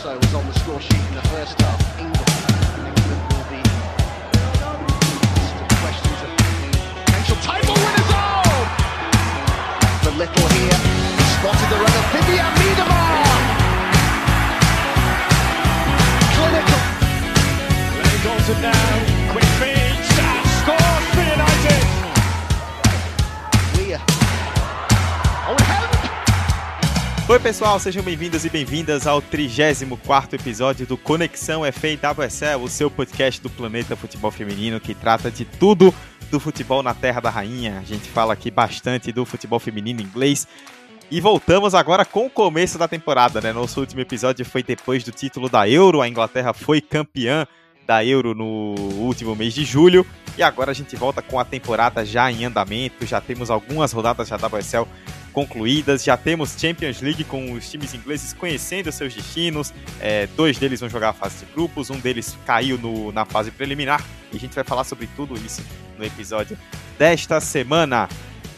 also was on the score sheet in the first half. England, England will be questions of potential title winners. Oh! For little here, spotted the run of Vivian Miedemar. Clinical. Lenny Goldson now, quick feed, Oi, pessoal, sejam bem-vindos e bem-vindas ao 34 episódio do Conexão FA-WSL, o seu podcast do Planeta Futebol Feminino que trata de tudo do futebol na Terra da Rainha. A gente fala aqui bastante do futebol feminino inglês. E voltamos agora com o começo da temporada, né? Nosso último episódio foi depois do título da Euro, a Inglaterra foi campeã da Euro no último mês de julho. E agora a gente volta com a temporada já em andamento, já temos algumas rodadas da WSL concluídas, já temos Champions League com os times ingleses conhecendo seus destinos. É, dois deles vão jogar a fase de grupos, um deles caiu no, na fase preliminar. E a gente vai falar sobre tudo isso no episódio desta semana.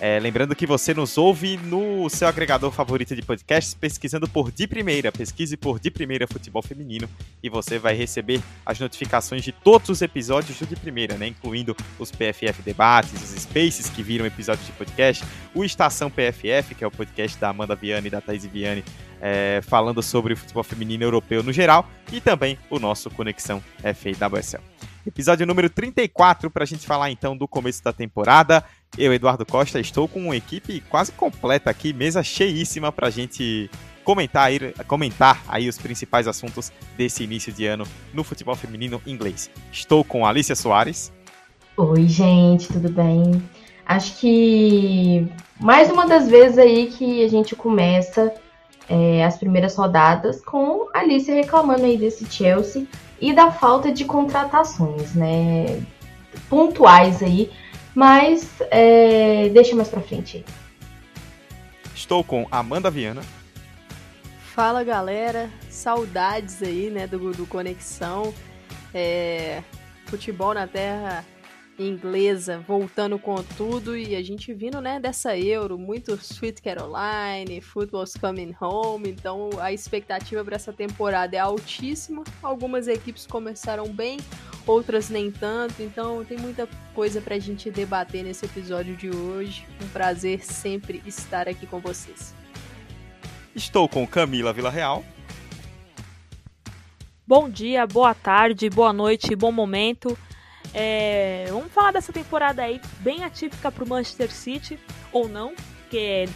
É, lembrando que você nos ouve no seu agregador favorito de podcasts, pesquisando por De Primeira. Pesquise por De Primeira Futebol Feminino e você vai receber as notificações de todos os episódios do De Primeira, né? Incluindo os PFF Debates, os Spaces que viram episódios de podcast, o Estação PFF, que é o podcast da Amanda Viane e da Thaís Viane, é, falando sobre o futebol feminino europeu no geral, e também o nosso Conexão FAWSL. Episódio número 34 para a gente falar então do começo da temporada. Eu, Eduardo Costa, estou com uma equipe quase completa aqui, mesa cheíssima para a gente comentar aí, comentar aí os principais assuntos desse início de ano no futebol feminino inglês. Estou com Alicia Soares. Oi, gente, tudo bem? Acho que mais uma das vezes aí que a gente começa é, as primeiras rodadas com a Alicia reclamando aí desse Chelsea e da falta de contratações, né? Pontuais aí, mas é, deixa mais pra frente aí. Estou com Amanda Viana. Fala galera, saudades aí, né, do, do Conexão. É, futebol na terra inglesa voltando com tudo e a gente vindo, né, dessa Euro, muito Sweet Caroline, Football's Coming Home, então a expectativa para essa temporada é altíssima. Algumas equipes começaram bem, outras nem tanto, então tem muita coisa pra gente debater nesse episódio de hoje. Um prazer sempre estar aqui com vocês. Estou com Camila Villarreal. Bom dia, boa tarde, boa noite, bom momento. É, vamos falar dessa temporada aí bem atípica para o Manchester City, ou não, porque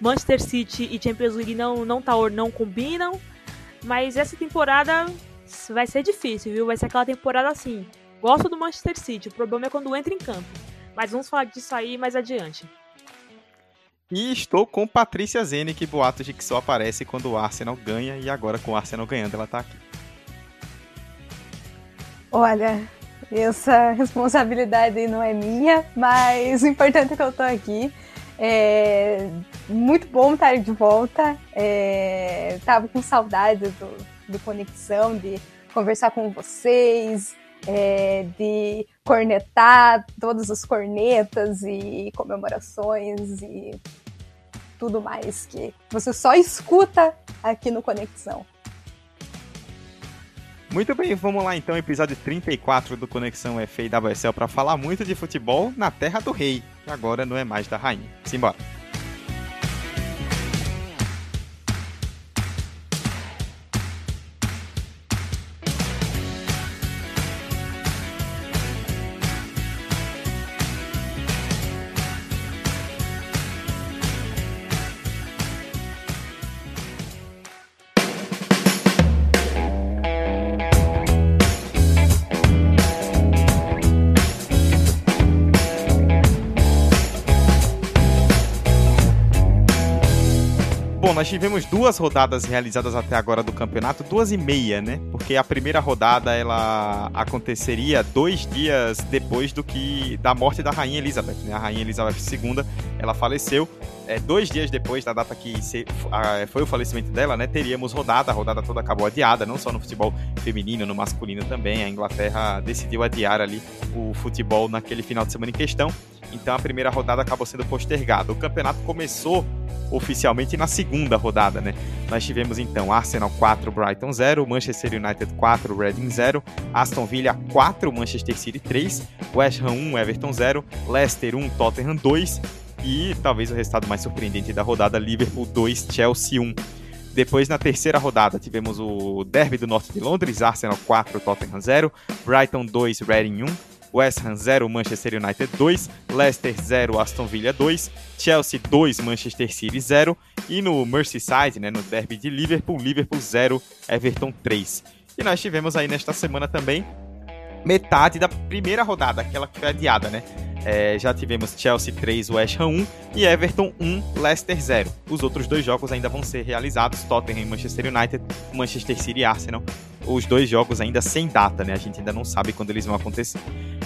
Manchester City e Champions League não, não, tá, não combinam, mas essa temporada vai ser difícil, viu? Vai ser aquela temporada assim. Gosto do Manchester City, o problema é quando entra em campo. Mas vamos falar disso aí mais adiante. E estou com Patrícia Zene, que boatos de que só aparece quando o Arsenal ganha, e agora com o Arsenal ganhando ela tá aqui. Olha, essa responsabilidade não é minha, mas o importante é que eu tô aqui. É muito bom estar de volta. É, tava com saudade do, do Conexão, de conversar com vocês, é, de cornetar todas as cornetas e comemorações e tudo mais que você só escuta aqui no Conexão. Muito bem, vamos lá então, episódio 34 do Conexão FA e WSL para falar muito de futebol na terra do rei, que agora não é mais da rainha. Simbora. Tivemos duas rodadas realizadas até agora do campeonato, duas e meia, né? Porque a primeira rodada ela aconteceria dois dias depois do que da morte da rainha Elizabeth, né? A rainha Elizabeth II, ela faleceu. É, dois dias depois da data que se, a, foi o falecimento dela, né, teríamos rodada, a rodada toda acabou adiada, não só no futebol feminino, no masculino também. A Inglaterra decidiu adiar ali o futebol naquele final de semana em questão. Então a primeira rodada acabou sendo postergada. O campeonato começou oficialmente na segunda rodada, né? Nós tivemos então Arsenal 4, Brighton 0, Manchester United 4, Reading 0, Aston Villa 4, Manchester City 3, West Ham 1, Everton 0, Leicester 1, Tottenham 2 e talvez o resultado mais surpreendente da rodada, Liverpool 2, Chelsea 1. Depois, na terceira rodada, tivemos o Derby do Norte de Londres, Arsenal 4, Tottenham 0, Brighton 2, Reading 1, West Ham 0, Manchester United 2, Leicester 0, Aston Villa 2, Chelsea 2, Manchester City 0 e no Merseyside, né, no derby de Liverpool, Liverpool 0, Everton 3. E nós tivemos aí nesta semana também metade da primeira rodada, aquela que foi adiada, né? É, já tivemos Chelsea 3, West Ham 1 e Everton 1, Leicester 0. Os outros dois jogos ainda vão ser realizados, Tottenham e Manchester United, Manchester City e Arsenal. Os dois jogos ainda sem data, né? A gente ainda não sabe quando eles vão acontecer.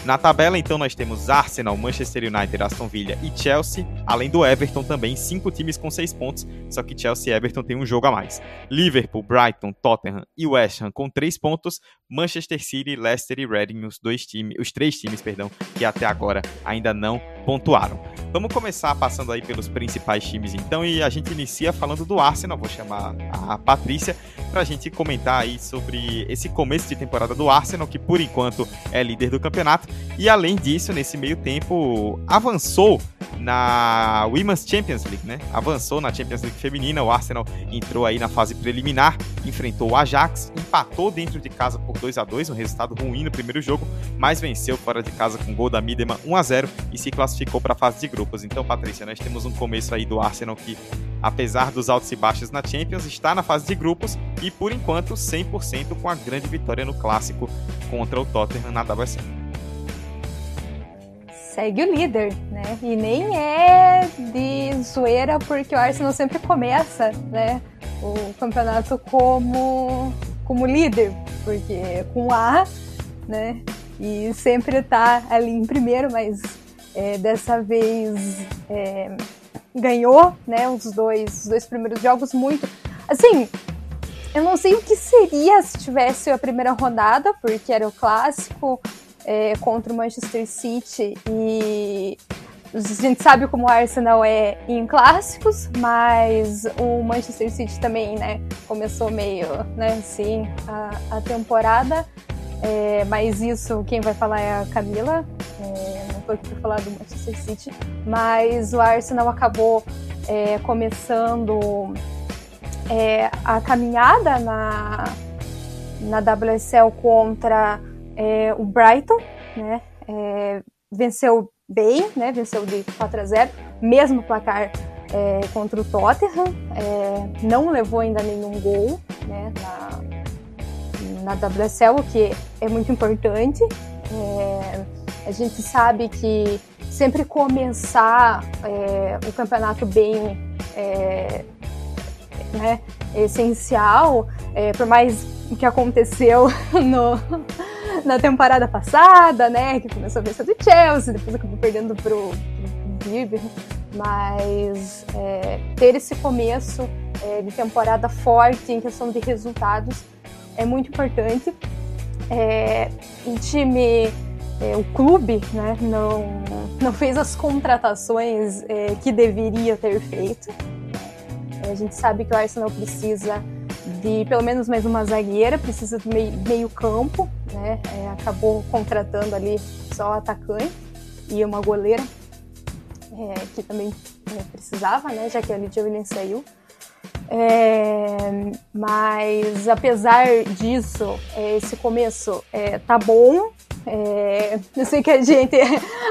Na tabela, então, nós temos Arsenal, Manchester United, Aston Villa e Chelsea, além do Everton também, cinco times com seis pontos, só que Chelsea e Everton têm um jogo a mais. Liverpool, Brighton, Tottenham e West Ham com três pontos, Manchester City, Leicester e Reading, os dois times, os três times, perdão, que até agora ainda não pontuaram. Vamos começar passando aí pelos principais times então e a gente inicia falando do Arsenal, vou chamar a Patrícia para a gente comentar aí sobre esse começo de temporada do Arsenal, que por enquanto é líder do campeonato e além disso, nesse meio tempo, avançou na Women's Champions League, né? Avançou na Champions League feminina, o Arsenal entrou aí na fase preliminar, enfrentou o Ajax, empatou dentro de casa por 2 a 2 um resultado ruim no primeiro jogo, mas venceu fora de casa com gol da Midema 1 a 0 e se classificou para a fase de grupos. Então, Patrícia, nós temos um começo aí do Arsenal que, apesar dos altos e baixos na Champions, está na fase de grupos e, por enquanto, 100% com a grande vitória no clássico contra o Tottenham na WSL segue o líder, né? E nem é de zoeira porque o Arsenal sempre começa, né? O campeonato como como líder, porque com A, né? E sempre tá ali em primeiro, mas é, dessa vez é, ganhou, né? Os dois, os dois primeiros jogos muito, assim. Eu não sei o que seria se tivesse a primeira rodada, porque era o clássico, é, contra o Manchester City e a gente sabe como o Arsenal é em clássicos, mas o Manchester City também, né, começou meio, né, assim, a, a temporada. É, mas isso quem vai falar é a Camila. É, não tô aqui para falar do Manchester City, mas o Arsenal acabou é, começando é, a caminhada na, na WSL contra é, o Brighton, né, é, venceu bem, né, venceu de 4 a 0, mesmo placar contra o Tottenham, não levou ainda nenhum gol né, na, na WSL, o que é muito importante. É, a gente sabe que sempre começar é, o campeonato bem né, essencial, por mais que aconteceu no, na temporada passada, né? Que começou a vencer do Chelsea, depois acabou perdendo pro, pro Mas é, ter esse começo é, de temporada forte em questão de resultados é muito importante. É, o time, é, o clube, né, não, não fez as contratações é, que deveria ter feito. É, a gente sabe que o Arsenal precisa de pelo menos mais uma zagueira, precisa de meio, meio campo, né? É, acabou contratando ali só o atacante e uma goleira, é, que também é, precisava, né? Já que a Lydia Williams saiu. É, mas apesar disso, é, esse começo é, tá bom. É, eu sei que a gente,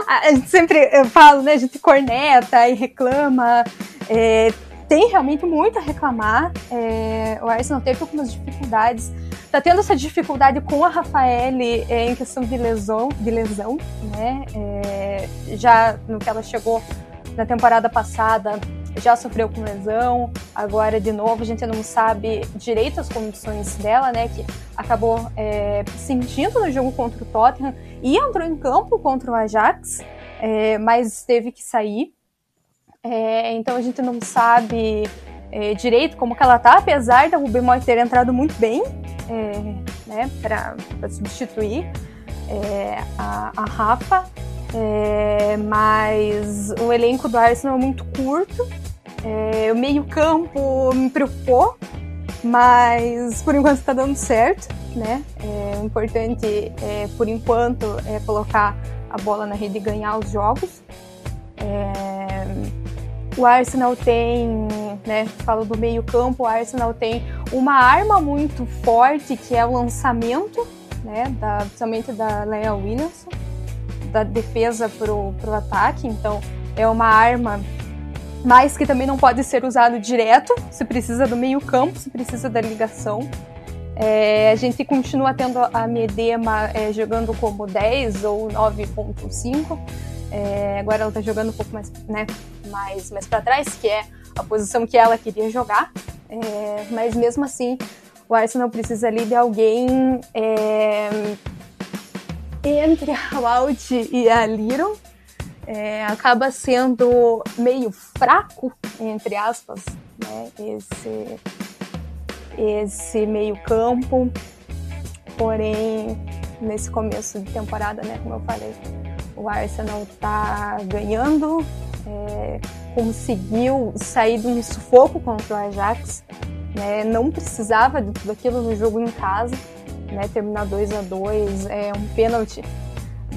a gente sempre fala, né? A gente corneta e reclama. É, tem realmente muito a reclamar. É, o Arsenal teve algumas dificuldades. Tá tendo essa dificuldade com a Rafaele é, em questão de lesão, de lesão, né? É, já no que ela chegou na temporada passada, já sofreu com lesão. Agora, de novo, a gente não sabe direito as condições dela, né? Que acabou é, sentindo no jogo contra o Tottenham e entrou em campo contra o Ajax, é, mas teve que sair é, então a gente não sabe é, direito como que ela tá, apesar da Ruby Moy ter entrado muito bem é, né, para substituir é, a, a Rafa, é, mas o elenco do Arsenal é muito curto, é, o meio campo me preocupou, mas por enquanto está dando certo, né? É, importante, é, por enquanto, é colocar a bola na rede e ganhar os jogos. É, o Arsenal tem, né, falo do meio campo, o Arsenal tem uma arma muito forte que é o lançamento, né, da, principalmente da Leia Williamson, da defesa pro, pro ataque, então é uma arma mas que também não pode ser usado direto, se precisa do meio campo, se precisa da ligação. É, a gente continua tendo a Medema é, jogando como 10 ou 9.5. É, agora ela está jogando um pouco mais, né, mais, mais para trás, que é a posição que ela queria jogar. É, mas mesmo assim, o Arsenal precisa ali de alguém é, entre a Walt e a Little é, acaba sendo meio fraco, entre aspas, né, esse, esse meio campo. Porém, nesse começo de temporada, né, como eu falei, o Arsenal está ganhando, é, conseguiu sair de um sufoco contra o Ajax, né, não precisava de tudo aquilo no jogo em casa, né, terminar 2 a 2 é um pênalti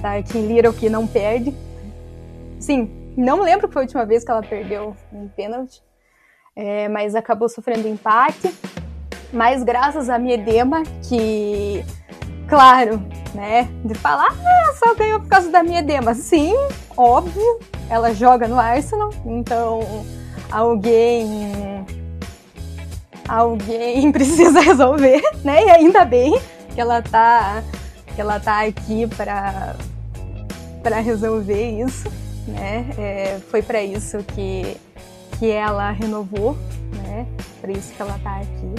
da Kim Little que não perde, Sim, não lembro que foi a última vez que ela perdeu um pênalti, é, mas acabou sofrendo empate. Mas graças a Miedema, que, claro, né, de falar, ah, só ganhou por causa da Miedema. Sim, óbvio, ela joga no Arsenal, então alguém alguém precisa resolver, né? E ainda bem que ela tá que ela tá aqui para para resolver isso né? É, foi para isso que, que ela renovou, né? Para isso que ela está aqui.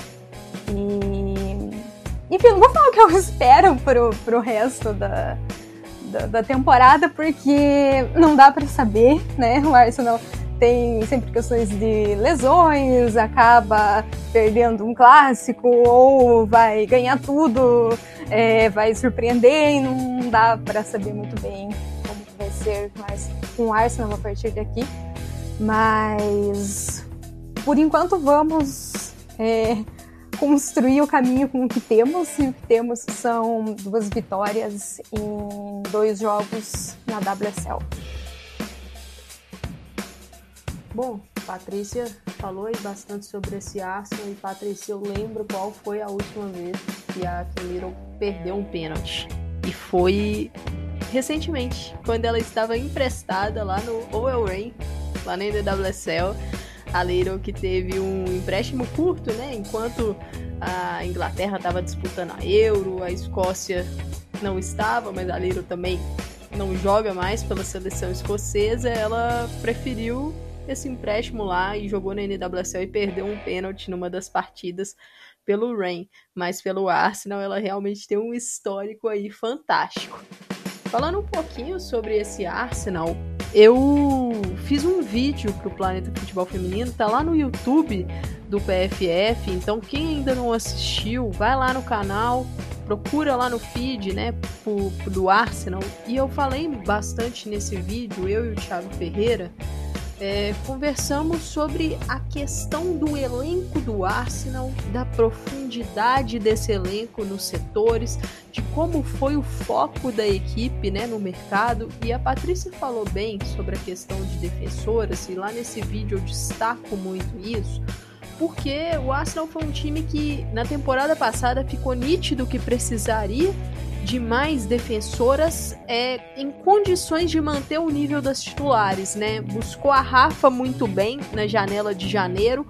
E enfim, não vou falar o que eu espero pro, pro resto da, da, da temporada, porque não dá para saber, né? O Arsenal tem sempre questões de lesões, acaba perdendo um clássico ou vai ganhar tudo, é, vai surpreender e não dá para saber muito bem como vai ser, mas com o Arsenal a partir daqui. Mas por enquanto vamos é, construir o caminho com o que temos, e o que temos são duas vitórias em dois jogos na WSL. Bom, Patrícia falou aí bastante sobre esse Arsenal e Patrícia, eu lembro qual foi a última vez que a Camilo perdeu um pênalti. E foi recentemente, quando ela estava emprestada lá no OL Rain, lá na NWSL, a Little que teve um empréstimo curto, né? Enquanto a Inglaterra estava disputando a Euro, a Escócia não estava, mas a Little também não joga mais pela seleção escocesa, ela preferiu esse empréstimo lá e jogou na NWSL e perdeu um pênalti numa das partidas pelo Rain, mas pelo Arsenal ela realmente tem um histórico aí fantástico. Falando um pouquinho sobre esse Arsenal, eu fiz um vídeo pro Planeta Futebol Feminino, tá lá no YouTube do PFF, então quem ainda não assistiu, vai lá no canal, procura lá no feed, né, pro, pro do Arsenal. E eu falei bastante nesse vídeo, eu e o Thiago Ferreira, é, conversamos sobre a questão do elenco do Arsenal, da profundidade desse elenco nos setores, de como foi o foco da equipe né, no mercado. E a Patrícia falou bem sobre a questão de defensoras, e lá nesse vídeo eu destaco muito isso porque o Arsenal foi um time que na temporada passada ficou nítido que precisaria de mais defensoras é, em condições de manter o nível das titulares, né? Buscou a Rafa muito bem na janela de janeiro,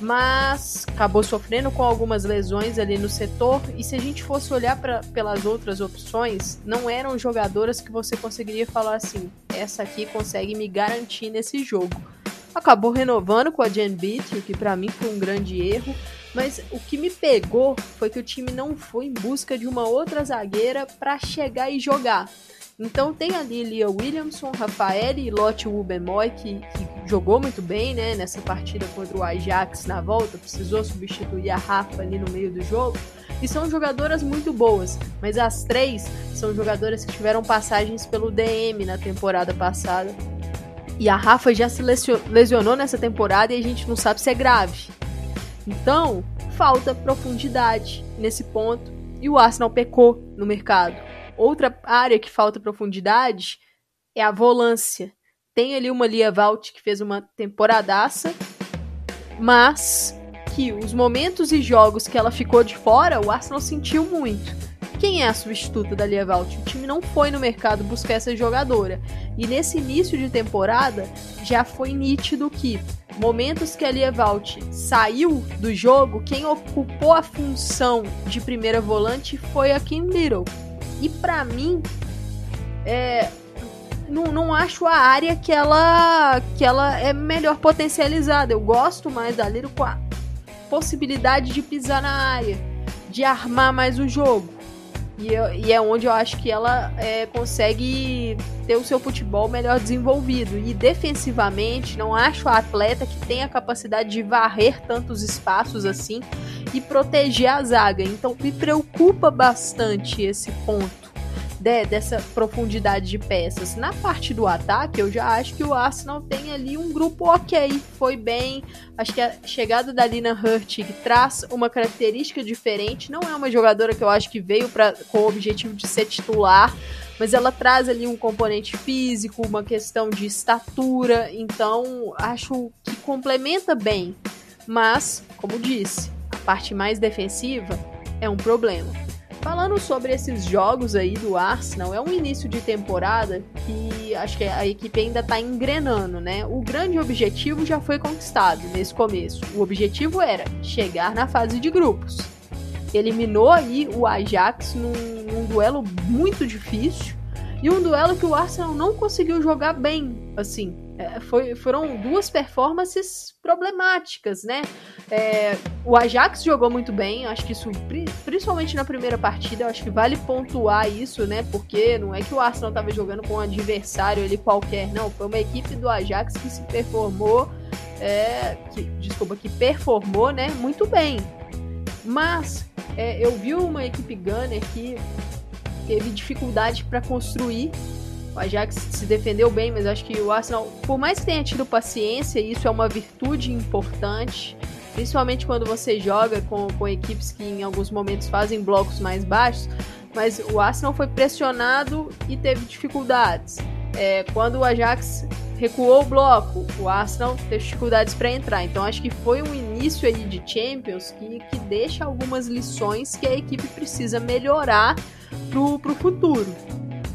mas acabou sofrendo com algumas lesões ali no setor. E se a gente fosse olhar pra, pelas outras opções, não eram jogadoras que você conseguiria falar assim: essa aqui consegue me garantir nesse jogo. Acabou renovando com a Jen Beat, o que para mim foi um grande erro. Mas o que me pegou foi que o time não foi em busca de uma outra zagueira para chegar e jogar. Então tem ali Lia Williamson, Rafael e Lotte Wubemoy, que, que, jogou muito bem né, nessa partida contra o Ajax na volta, precisou substituir a Rafa ali no meio do jogo. E são jogadoras muito boas, mas as três são jogadoras que tiveram passagens pelo DM na temporada passada. E a Rafa já se lesionou nessa temporada e a gente não sabe se é grave. Então, falta profundidade nesse ponto e o Arsenal pecou no mercado. Outra área que falta profundidade é a volância. Tem ali uma Lia Valt que fez uma temporadaça, mas que os momentos e jogos que ela ficou de fora, o Arsenal sentiu muito. Quem é a substituta da Lia Valt? O time não foi no mercado buscar essa jogadora. E nesse início de temporada já foi nítido que momentos que a Lia Valt saiu do jogo, quem ocupou a função de primeira volante foi a Kim Little. E para mim, é, não, não acho a área que ela, que ela é melhor potencializada. Eu gosto mais da Liro com a possibilidade de pisar na área, de armar mais o jogo. E, eu, e é onde eu acho que ela é, consegue ter o seu futebol melhor desenvolvido. E defensivamente, não acho a atleta que tem a capacidade de varrer tantos espaços assim e proteger a zaga. Então me preocupa bastante esse ponto de, dessa profundidade de peças. Na parte do ataque, eu já acho que o Arsenal tem ali um grupo ok, foi bem. Acho que a chegada da Lina Hurtig traz uma característica diferente. Não é uma jogadora que eu acho que veio pra, com o objetivo de ser titular, mas ela traz ali um componente físico, uma questão de estatura, então acho que complementa bem. Mas, como disse, a parte mais defensiva é um problema. Falando sobre esses jogos aí do Arsenal, é um início de temporada que acho que a equipe ainda está engrenando, né? O grande objetivo já foi conquistado nesse começo. O objetivo era chegar na fase de grupos. Eliminou aí o Ajax num, num duelo muito difícil e um duelo que o Arsenal não conseguiu jogar bem, assim. É, foi, foram duas performances problemáticas, né? É, o Ajax jogou muito bem, acho que isso, principalmente na primeira partida, acho que vale pontuar isso, né? Porque não é que o Arsenal estava jogando com um adversário ali qualquer, não. Foi uma equipe do Ajax que se performou, é, que, desculpa, que performou, né? Muito bem. Mas é, eu vi uma equipe Gunner que teve dificuldade para construir o Ajax se defendeu bem, mas acho que o Arsenal, por mais que tenha tido paciência, isso é uma virtude importante, principalmente quando você joga com, com equipes que em alguns momentos fazem blocos mais baixos, mas o Arsenal foi pressionado e teve dificuldades. É, quando o Ajax recuou o bloco, o Arsenal teve dificuldades para entrar. Então acho que foi um início aí de Champions que, que deixa algumas lições que a equipe precisa melhorar pro, pro futuro.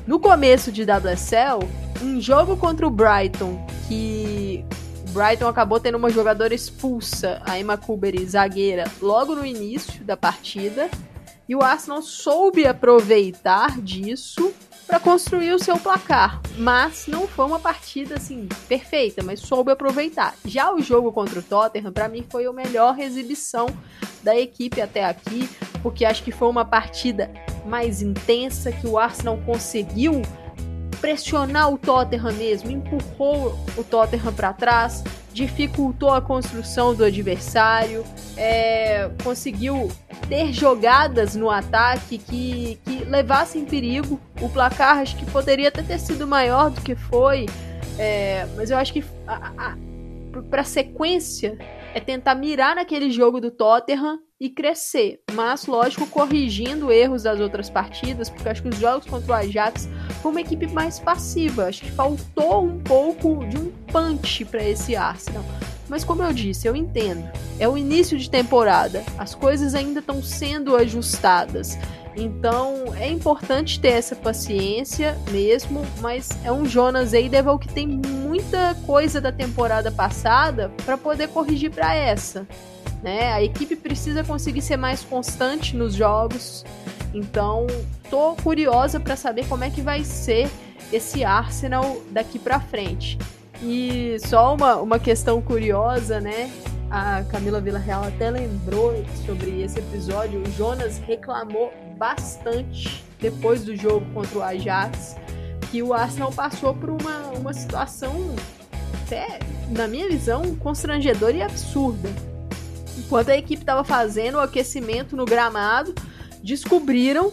No começo de WSL, um jogo contra o Brighton, que Brighton acabou tendo uma jogadora expulsa, a Emma Kuberi, zagueira, logo no início da partida, e o Arsenal soube aproveitar disso para construir o seu placar, mas não foi uma partida assim perfeita, mas soube aproveitar. Já o jogo contra o Tottenham, para mim foi a melhor exibição da equipe até aqui, porque acho que foi uma partida mais intensa, que o Arsenal conseguiu pressionar o Tottenham mesmo, empurrou o Tottenham para trás, dificultou a construção do adversário, é, conseguiu ter jogadas no ataque que, que levassem perigo. O placar acho que poderia até ter sido maior do que foi, é, mas eu acho que para a sequência é tentar mirar naquele jogo do Tottenham e crescer. Mas, lógico, corrigindo erros das outras partidas, porque acho que os jogos contra o Ajax foi uma equipe mais passiva. Acho que faltou um pouco de um punch para esse Arsenal. Mas como eu disse, eu entendo. É o início de temporada. As coisas ainda estão sendo ajustadas. Então é importante ter essa paciência mesmo, mas é um Jonas Eideval que tem muita coisa da temporada passada para poder corrigir para essa. Né? A equipe precisa conseguir ser mais constante nos jogos. Então, tô curiosa para saber como é que vai ser esse Arsenal daqui para frente. E só uma, uma questão curiosa, né? A Camila Villarreal até lembrou sobre esse episódio. O Jonas reclamou bastante depois do jogo contra o Ajax que o Arsenal passou por uma, uma situação até, na minha visão, constrangedora e absurda. Enquanto a equipe estava fazendo o aquecimento no gramado, descobriram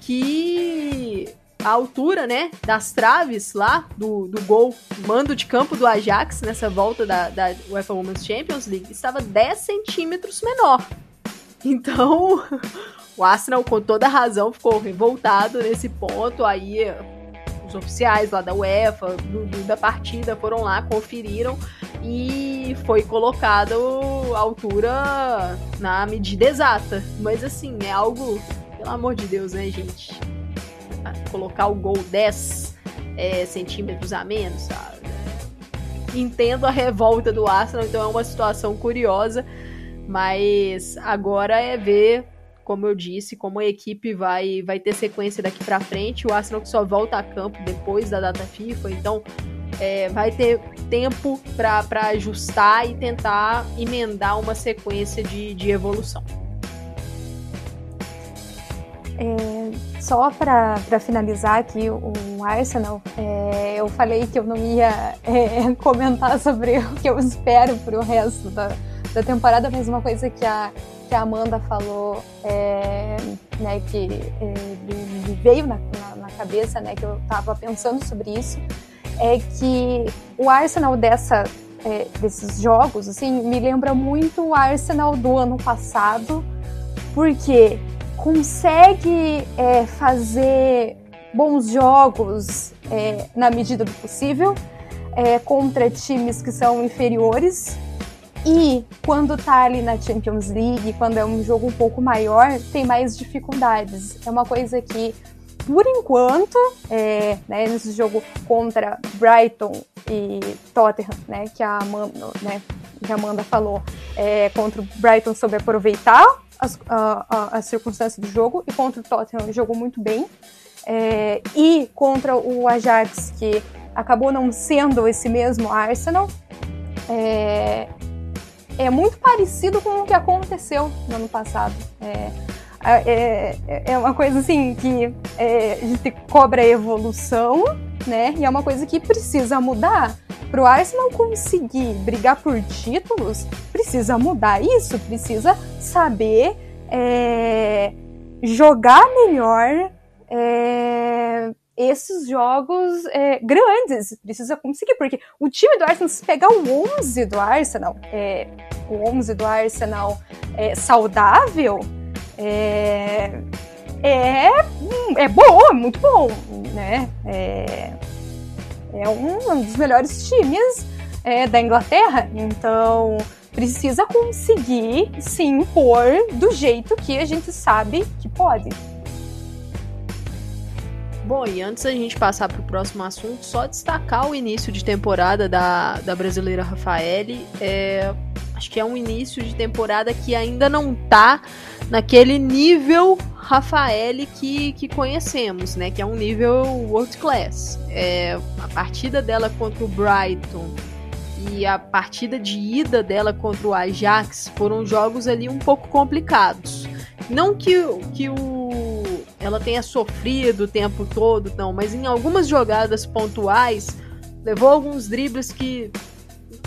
que a altura, né, das traves lá do, do gol, mando de campo do Ajax nessa volta da, da UEFA Women's Champions League estava 10 centímetros menor. Então, o Arsenal, com toda razão, ficou revoltado nesse ponto. Aí, os oficiais lá da UEFA, do, do, da partida, foram lá, conferiram e foi colocado a altura na medida exata. Mas, assim, é algo, pelo amor de Deus, né, gente? colocar o gol 10 é, centímetros a menos, sabe? Entendo a revolta do Arsenal, então é uma situação curiosa, mas agora é ver, como eu disse, como a equipe vai, vai ter sequência daqui para frente. O Arsenal que só volta a campo depois da data FIFA, então é, vai ter tempo para ajustar e tentar emendar uma sequência de, de evolução. É, só para finalizar aqui o, Arsenal, é, eu falei que eu não ia é, comentar sobre o que eu espero para o resto da, da temporada, mas uma coisa que a, que a Amanda falou, é, né, que é, veio na, na, na, cabeça, né, que eu estava pensando sobre isso, é que o Arsenal dessa, é, desses jogos, assim, me lembra muito o Arsenal do ano passado, porque consegue é, fazer bons jogos é, na medida do possível é, contra times que são inferiores. E quando tá ali na Champions League, quando é um jogo um pouco maior, tem mais dificuldades. É uma coisa que, por enquanto, é, né, nesse jogo contra Brighton e Tottenham, né, que a Amanda, né, que a Amanda falou, é, contra o Brighton sobre aproveitar as, a, as circunstâncias do jogo e contra o Tottenham jogou muito bem. É, e contra o Ajax, que acabou não sendo esse mesmo Arsenal, é, é muito parecido com o que aconteceu no ano passado. É, é, é uma coisa assim que é, a gente cobra evolução, né? E é uma coisa que precisa mudar. Para o Arsenal conseguir brigar por títulos, precisa mudar isso, precisa saber é, jogar melhor é, esses jogos é, grandes. Precisa conseguir, porque o time do Arsenal, se pegar o 11 do Arsenal, é, o 11 do Arsenal é, saudável, é, é, é bom, é muito bom, né? É, é um, dos melhores times é, da Inglaterra, então precisa conseguir se impor do jeito que a gente sabe que pode. Bom, e antes da gente passar para o próximo assunto, só destacar o início de temporada da, da brasileira Rafaele. É, acho que é um início de temporada que ainda não tá naquele nível Rafaele que, que conhecemos, né? Que é um nível world class. É, a partida dela contra o Brighton e a partida de ida dela contra o Ajax foram jogos ali um pouco complicados. Não que, que o, ela tenha sofrido o tempo todo, não, mas em algumas jogadas pontuais levou alguns dribles que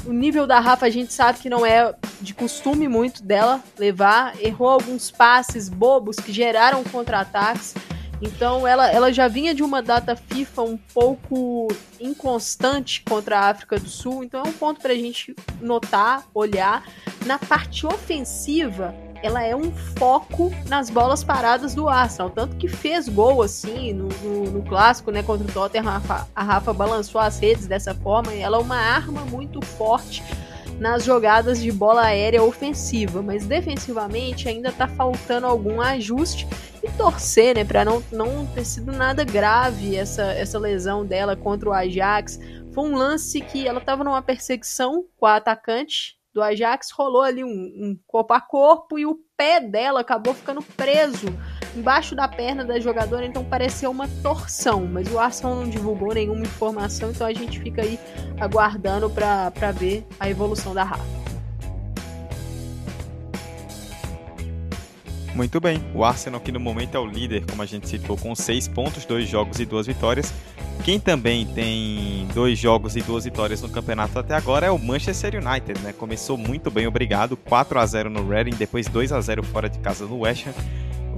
o nível da Rafa a gente sabe que não é de costume muito dela levar, errou alguns passes bobos que geraram contra-ataques. Então ela, ela já vinha de uma data FIFA um pouco inconstante contra a África do Sul, então é um ponto para a gente notar, olhar. Na parte ofensiva, ela é um foco nas bolas paradas do Arsenal, tanto que fez gol assim no, no, no clássico, né, contra o Tottenham, a Rafa, a Rafa balançou as redes dessa forma, e ela é uma arma muito forte nas jogadas de bola aérea ofensiva, mas defensivamente ainda tá faltando algum ajuste e torcer, né, para não, não ter sido nada grave essa, essa lesão dela contra o Ajax. Foi um lance que ela tava numa perseguição com a atacante do Ajax, rolou ali um, um corpo a corpo e o pé dela acabou ficando preso embaixo da perna da jogadora, então pareceu uma torção, mas o Arsenal não divulgou nenhuma informação, então a gente fica aí aguardando para ver a evolução da Rafa. Muito bem, o Arsenal que no momento é o líder, como a gente citou, com seis pontos, dois jogos e duas vitórias. Quem também tem dois jogos e duas vitórias no campeonato até agora é o Manchester United, né? Começou muito bem, obrigado, 4 a 0 no Reading, depois 2 a 0 fora de casa no West Ham.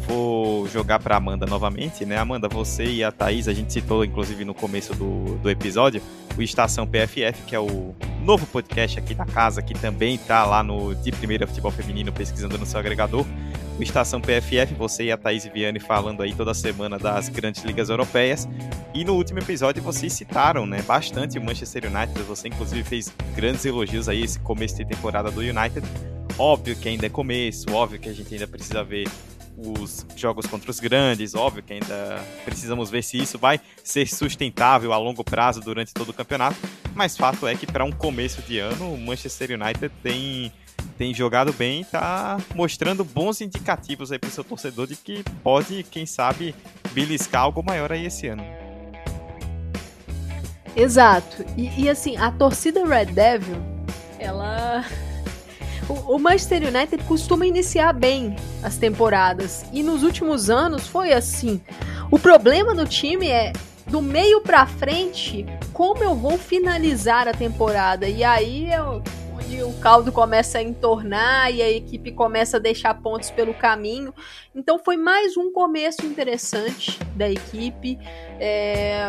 Vou jogar para Amanda novamente, né? Amanda, você e a Thaís, a gente citou inclusive no começo do, do episódio, o Estação PFF, que é o novo podcast aqui da casa, que também está lá no de Primeira Futebol Feminino pesquisando no seu agregador o Estação PFF, você e a Thaís Viane falando aí toda semana das grandes ligas europeias. E no último episódio vocês citaram, né, bastante o Manchester United, você inclusive fez grandes elogios aí esse começo de temporada do United. Óbvio que ainda é começo, óbvio que a gente ainda precisa ver os jogos contra os grandes, óbvio que ainda precisamos ver se isso vai ser sustentável a longo prazo durante todo o campeonato, mas fato é que para um começo de ano o Manchester United tem tem jogado bem tá mostrando bons indicativos aí pro seu torcedor de que pode, quem sabe, beliscar algo maior aí esse ano. Exato. E, e assim, a torcida Red Devil, ela. O, o Manchester United costuma iniciar bem as temporadas. E nos últimos anos foi assim. O problema do time é do meio para frente, como eu vou finalizar a temporada? E aí eu onde o caldo começa a entornar e a equipe começa a deixar pontos pelo caminho. Então foi mais um começo interessante da equipe. É,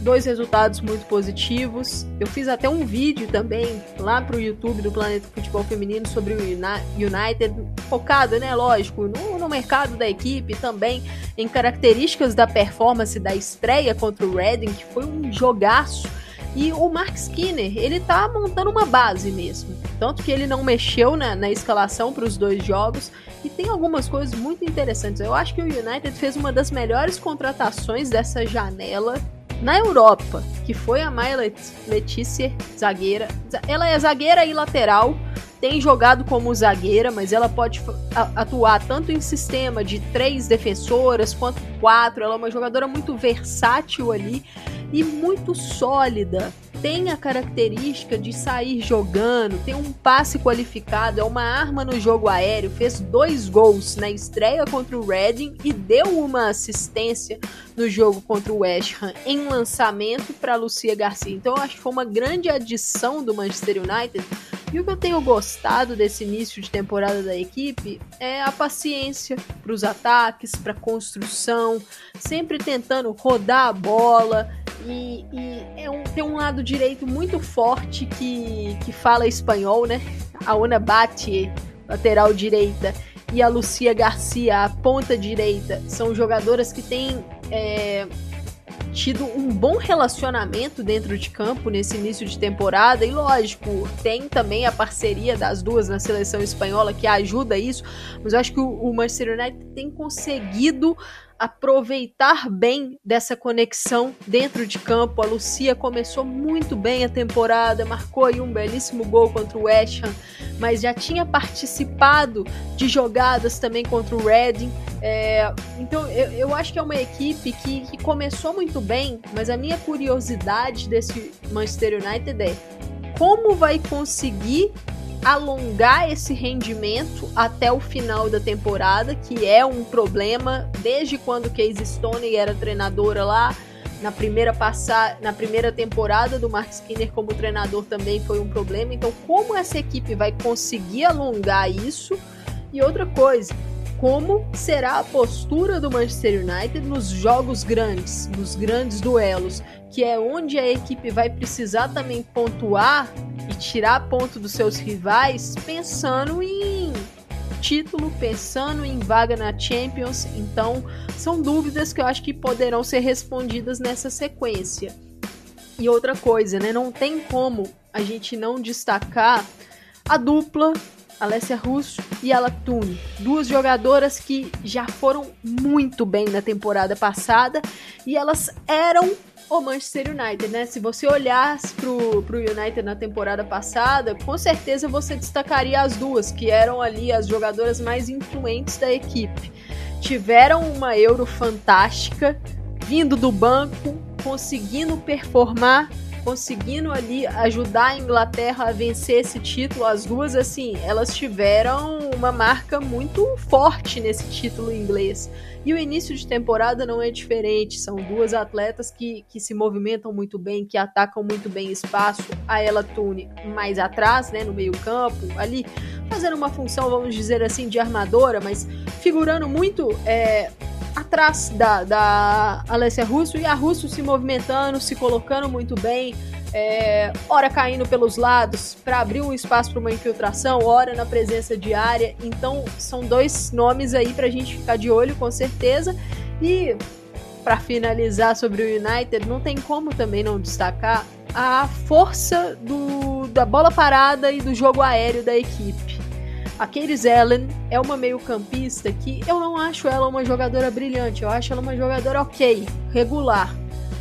dois resultados muito positivos. Eu fiz até um vídeo também lá pro YouTube do Planeta Futebol Feminino sobre o United, focado, né, lógico, no, no, mercado da equipe, também em características da performance da estreia contra o Reading, que foi um jogaço e o Mark Skinner, ele tá montando uma base mesmo. Tanto que ele não mexeu na, na escalação para os dois jogos. E tem algumas coisas muito interessantes. Eu acho que o United fez uma das melhores contratações dessa janela na Europa, que foi a Maia Letícia, zagueira. Ela é zagueira e lateral, tem jogado como zagueira, mas ela pode atuar tanto em sistema de três defensoras quanto quatro. Ela é uma jogadora muito versátil ali e muito sólida. Tem a característica de sair jogando, tem um passe qualificado, é uma arma no jogo aéreo, fez dois gols na estreia contra o Reading e deu uma assistência no jogo contra o West Ham em lançamento para Lucia Garcia. Então eu acho que foi uma grande adição do Manchester United e o que eu tenho gostado desse início de temporada da equipe é a paciência para os ataques, para construção, sempre tentando rodar a bola. E, e é um, tem um lado direito muito forte que, que fala espanhol, né? A Una Bate, lateral direita, e a Lucia Garcia, a ponta direita, são jogadoras que têm é, tido um bom relacionamento dentro de campo nesse início de temporada. E lógico, tem também a parceria das duas na seleção espanhola que ajuda isso. Mas eu acho que o Manchester United tem conseguido aproveitar bem dessa conexão dentro de campo. A Lucia começou muito bem a temporada, marcou aí um belíssimo gol contra o West Ham, mas já tinha participado de jogadas também contra o Reading. É, então eu, eu, acho que é uma equipe que, que começou muito bem, mas a minha curiosidade desse Manchester United é como vai conseguir alongar esse rendimento até o final da temporada, que é um problema desde quando Casey Stone era treinadora lá. Na primeira, passar, na primeira temporada do Mark Skinner como treinador também foi um problema. Então, como essa equipe vai conseguir alongar isso? E outra coisa, como será a postura do Manchester United nos jogos grandes, nos grandes duelos, que é onde a equipe vai precisar também pontuar e tirar ponto dos seus rivais, pensando em título, pensando em vaga na Champions. Então, são dúvidas que eu acho que poderão ser respondidas nessa sequência. E outra coisa, né? Não tem como a gente não destacar a dupla Alessia Russo e Alatune, duas jogadoras que já foram muito bem na temporada passada e elas eram o Manchester United, né? Se você olhasse pro, pro United na temporada passada, com certeza você destacaria as duas, que eram ali as jogadoras mais influentes da equipe. tiveram uma Euro fantástica, vindo do banco, conseguindo performar, conseguindo ali ajudar a Inglaterra a vencer esse título. As duas, assim, elas tiveram uma marca muito forte nesse título inglês. E o início de temporada não é diferente. São duas atletas que, que se movimentam muito bem, que atacam muito bem espaço. A Ella Tune mais atrás, né, no meio-campo, ali fazendo uma função, vamos dizer assim, de armadora, mas figurando muito é, atrás da, da Alessia Russo e a Russo se movimentando, se colocando muito bem, é, ora caindo pelos lados para abrir um espaço para uma infiltração, ora na presença diária. Então são dois nomes aí para a gente ficar de olho com certeza. E para finalizar sobre o United, não tem como também não destacar a força do, da bola parada e do jogo aéreo da equipe. A Katie Zellen é uma meio-campista que eu não acho ela uma jogadora brilhante, eu acho ela uma jogadora ok, regular.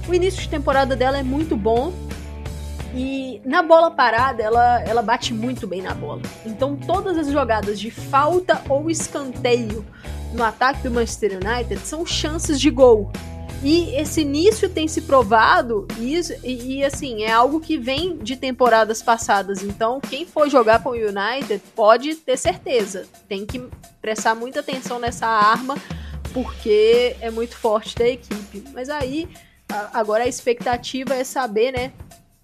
O início de temporada dela é muito bom, e na bola parada, ela, ela bate muito bem na bola. Então, todas as jogadas de falta ou escanteio no ataque do Manchester United são chances de gol. E esse início tem se provado, e, e, e, assim, é algo que vem de temporadas passadas. Então, quem for jogar com o United pode ter certeza. Tem que prestar muita atenção nessa arma, porque é muito forte da equipe. Mas aí, agora a expectativa é saber, né,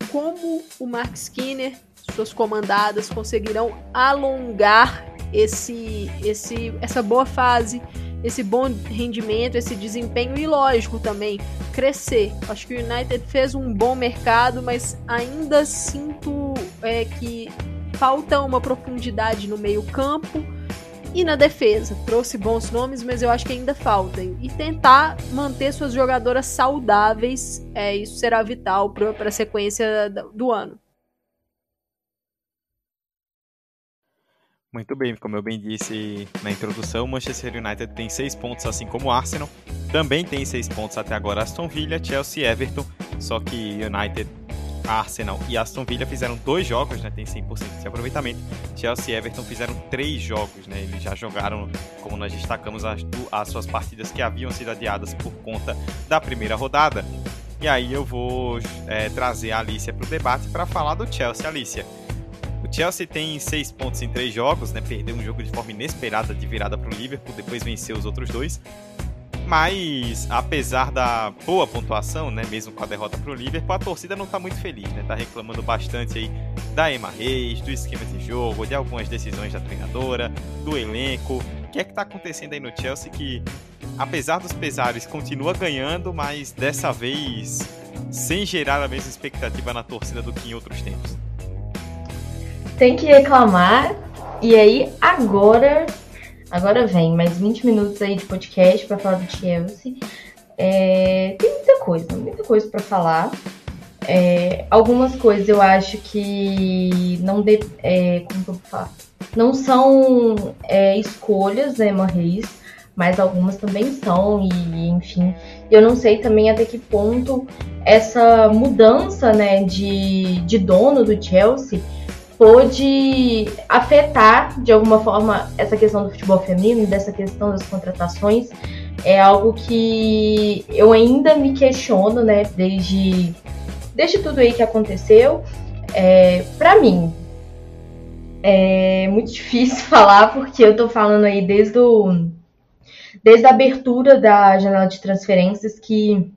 como o Mark Skinner, suas comandadas conseguirão alongar esse, esse, essa boa fase, esse bom rendimento, esse desempenho e lógico também crescer. Acho que o United fez um bom mercado, mas ainda sinto é, que falta uma profundidade no meio campo e na defesa, trouxe bons nomes, mas eu acho que ainda falta. E tentar manter suas jogadoras saudáveis, é, isso será vital para a sequência do ano. Muito bem, como eu bem disse na introdução, Manchester United tem seis pontos, assim como o Arsenal. Também tem seis pontos até agora Aston Villa, Chelsea e Everton. Só que United Arsenal e Aston Villa fizeram dois jogos, né? Tem 100% de aproveitamento. Chelsea e Everton fizeram três jogos, né? Eles já jogaram, como nós destacamos, as, as suas partidas que haviam sido adiadas por conta da primeira rodada. E aí eu vou é, trazer a Alicia para o debate para falar do Chelsea. Alicia, o Chelsea tem seis pontos em três jogos, né? Perdeu um jogo de forma inesperada de virada para o Liverpool, depois venceu os outros dois. Mas, apesar da boa pontuação, né, mesmo com a derrota para o Liverpool, a torcida não está muito feliz, né? Tá reclamando bastante aí da Emma Reis, do esquema de jogo, de algumas decisões da treinadora, do elenco. O que é que está acontecendo aí no Chelsea que, apesar dos pesares, continua ganhando, mas dessa vez sem gerar a mesma expectativa na torcida do que em outros tempos? Tem que reclamar, e aí agora Agora vem mais 20 minutos aí de podcast para falar do Chelsea. É, tem muita coisa, muita coisa para falar. É, algumas coisas eu acho que não de, é, como eu falar? Não são é, escolhas da Emma mas algumas também são, e enfim. Eu não sei também até que ponto essa mudança né, de, de dono do Chelsea pôde afetar de alguma forma essa questão do futebol feminino, dessa questão das contratações. É algo que eu ainda me questiono, né, desde, desde tudo aí que aconteceu. É, para mim, é muito difícil falar porque eu tô falando aí desde, o, desde a abertura da janela de transferências que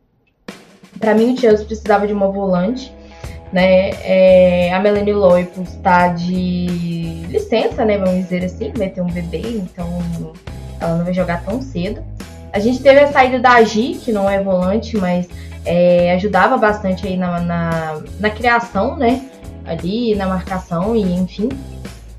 para mim o Chelsea precisava de uma volante né? É, a Melanie Loipus está de licença, né? Vamos dizer assim, vai ter um bebê, então ela não vai jogar tão cedo. A gente teve a saída da Agi, que não é volante, mas é, ajudava bastante aí na, na, na, criação, né? Ali, na marcação e enfim.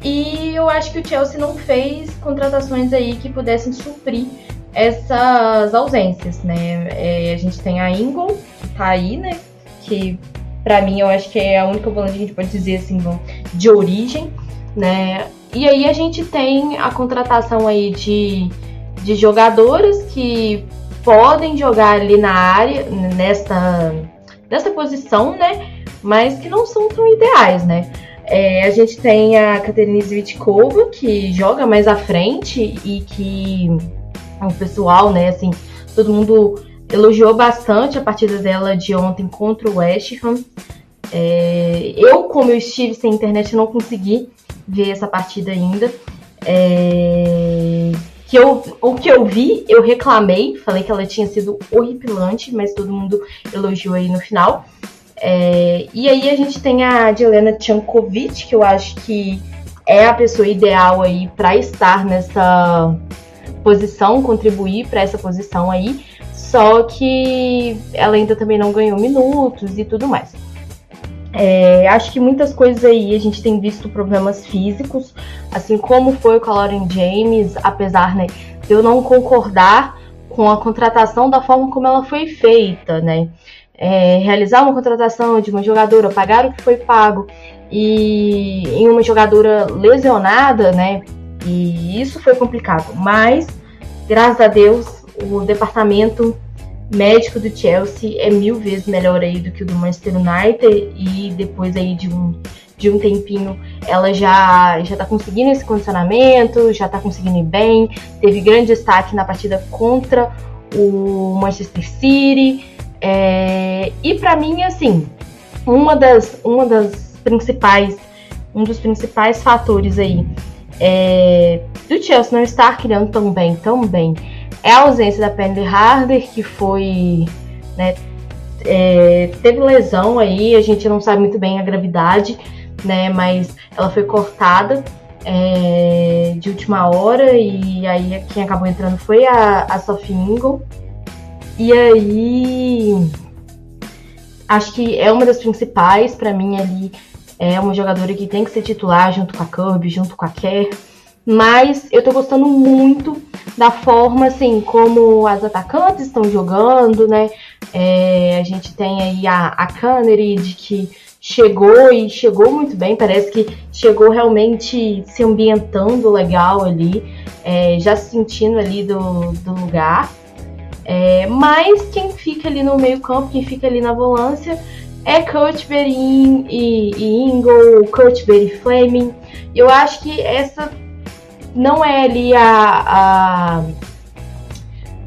E eu acho que o Chelsea não fez contratações aí que pudessem suprir essas ausências, né? É, a gente tem a Ingle, que tá aí, né? Que para mim, eu acho que é a única volante que a gente pode dizer assim, de origem, né? E aí a gente tem a contratação aí de, de jogadoras que podem jogar ali na área, nessa, nessa posição, né? Mas que não são tão ideais, né? É, a gente tem a Katerina Zvitkova, que joga mais à frente e que o pessoal, né? Assim, todo mundo elogiou bastante a partida dela de ontem contra o West Ham. É, eu, como eu estive sem internet, não consegui ver essa partida ainda. É, que eu, o que eu vi, eu reclamei, falei que ela tinha sido horripilante, mas todo mundo elogiou aí no final. É, e aí a gente tem a Jelena Tchankovic, que eu acho que é a pessoa ideal aí para estar nessa posição, contribuir para essa posição aí. Só que ela ainda também não ganhou minutos e tudo mais. É, acho que muitas coisas aí a gente tem visto problemas físicos, assim como foi com a Lauren James, apesar né, de eu não concordar com a contratação da forma como ela foi feita, né? É, realizar uma contratação de uma jogadora, pagar o que foi pago e em uma jogadora lesionada, né? E isso foi complicado, mas graças a Deus o departamento médico do Chelsea é mil vezes melhor aí do que o do Manchester United e depois aí de um, de um tempinho ela já já tá conseguindo esse condicionamento, já tá conseguindo ir bem, teve grande destaque na partida contra o Manchester City é, e para mim assim uma das uma das principais um dos principais fatores aí é, do Chelsea não estar criando tão bem, tão bem é a ausência da Penny Harder, que foi. Né, é, teve lesão aí, a gente não sabe muito bem a gravidade, né? Mas ela foi cortada é, de última hora e aí quem acabou entrando foi a, a Sophie Ingle. E aí acho que é uma das principais para mim ali. É uma jogadora que tem que ser titular junto com a Kirby, junto com a Kerr. Mas eu tô gostando muito da forma, assim, como as atacantes estão jogando, né? É, a gente tem aí a, a Cannerid que chegou e chegou muito bem, parece que chegou realmente se ambientando legal ali, é, já se sentindo ali do, do lugar. É, mas quem fica ali no meio campo, quem fica ali na volância é Kurt Berin e, e Ingle, Kurt Berin Fleming. Eu acho que essa não é ali a, a,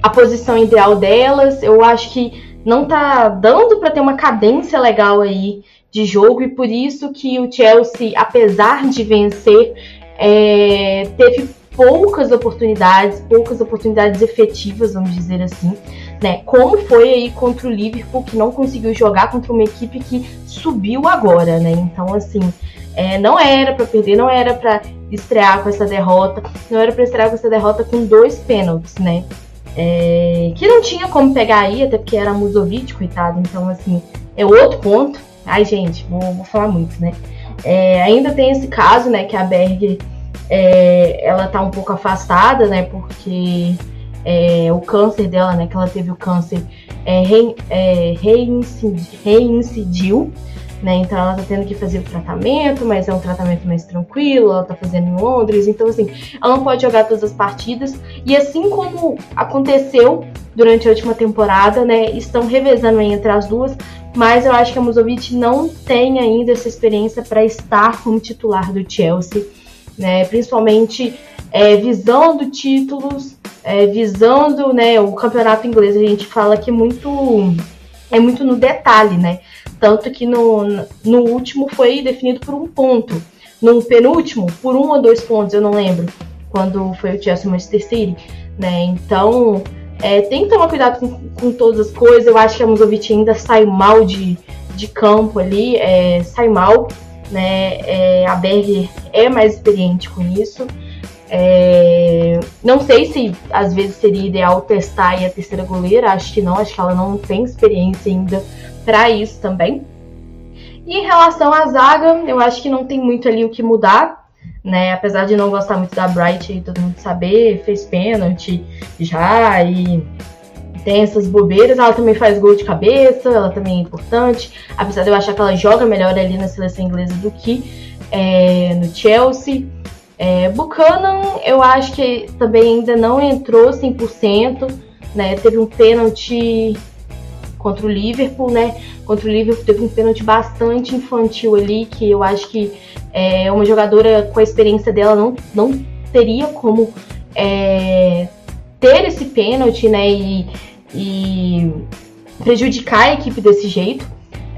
a posição ideal delas. Eu acho que não tá dando para ter uma cadência legal aí de jogo e por isso que o Chelsea, apesar de vencer, é, teve poucas oportunidades, poucas oportunidades efetivas, vamos dizer assim, né? Como foi aí contra o Liverpool que não conseguiu jogar contra uma equipe que subiu agora, né? Então assim, é, não era para perder, não era para estrear com essa derrota, não era para estrear com essa derrota com dois pênaltis, né? É, que não tinha como pegar aí, até porque era Musovic, coitado. Então, assim, é outro ponto. Ai, gente, vou, vou falar muito, né? É, ainda tem esse caso, né, que a Berger, é, ela tá um pouco afastada, né, porque é, o câncer dela, né, que ela teve o câncer, é, é reincidiu, né? Então ela tá tendo que fazer o tratamento, mas é um tratamento mais tranquilo, ela tá fazendo em Londres, então assim, ela não pode jogar todas as partidas. E assim como aconteceu durante a última temporada, né? Estão revezando entre as duas, mas eu acho que a Musovic não tem ainda essa experiência para estar como titular do Chelsea, né? Principalmente é, visando títulos, é, visando né, o campeonato inglês. A gente fala que muito é muito no detalhe, né? Tanto que no, no último foi definido por um ponto. No penúltimo, por um ou dois pontos, eu não lembro. Quando foi o Chelsea Manchester City, né? Então, é, tem que tomar cuidado com, com, todas as coisas. Eu acho que a Musovic ainda sai mal de, de campo ali, é, sai mal. Né? É, a Berger é mais experiente com isso. É, não sei se às vezes seria ideal testar a terceira goleira, acho que não, acho que ela não tem experiência ainda para isso também. E em relação à zaga, eu acho que não tem muito ali o que mudar, né? Apesar de não gostar muito da Bright, todo mundo saber, fez pênalti já e tem essas bobeiras. Ela também faz gol de cabeça, ela também é importante. Apesar de eu achar que ela joga melhor ali na seleção inglesa do que é, no Chelsea. É, Buchanan, eu acho que também ainda não entrou 100%, né? Teve um pênalti contra o Liverpool, né? Contra o Liverpool teve um pênalti bastante infantil ali, que eu acho que é, uma jogadora com a experiência dela não, não teria como é, ter esse pênalti, né, e, e prejudicar a equipe desse jeito.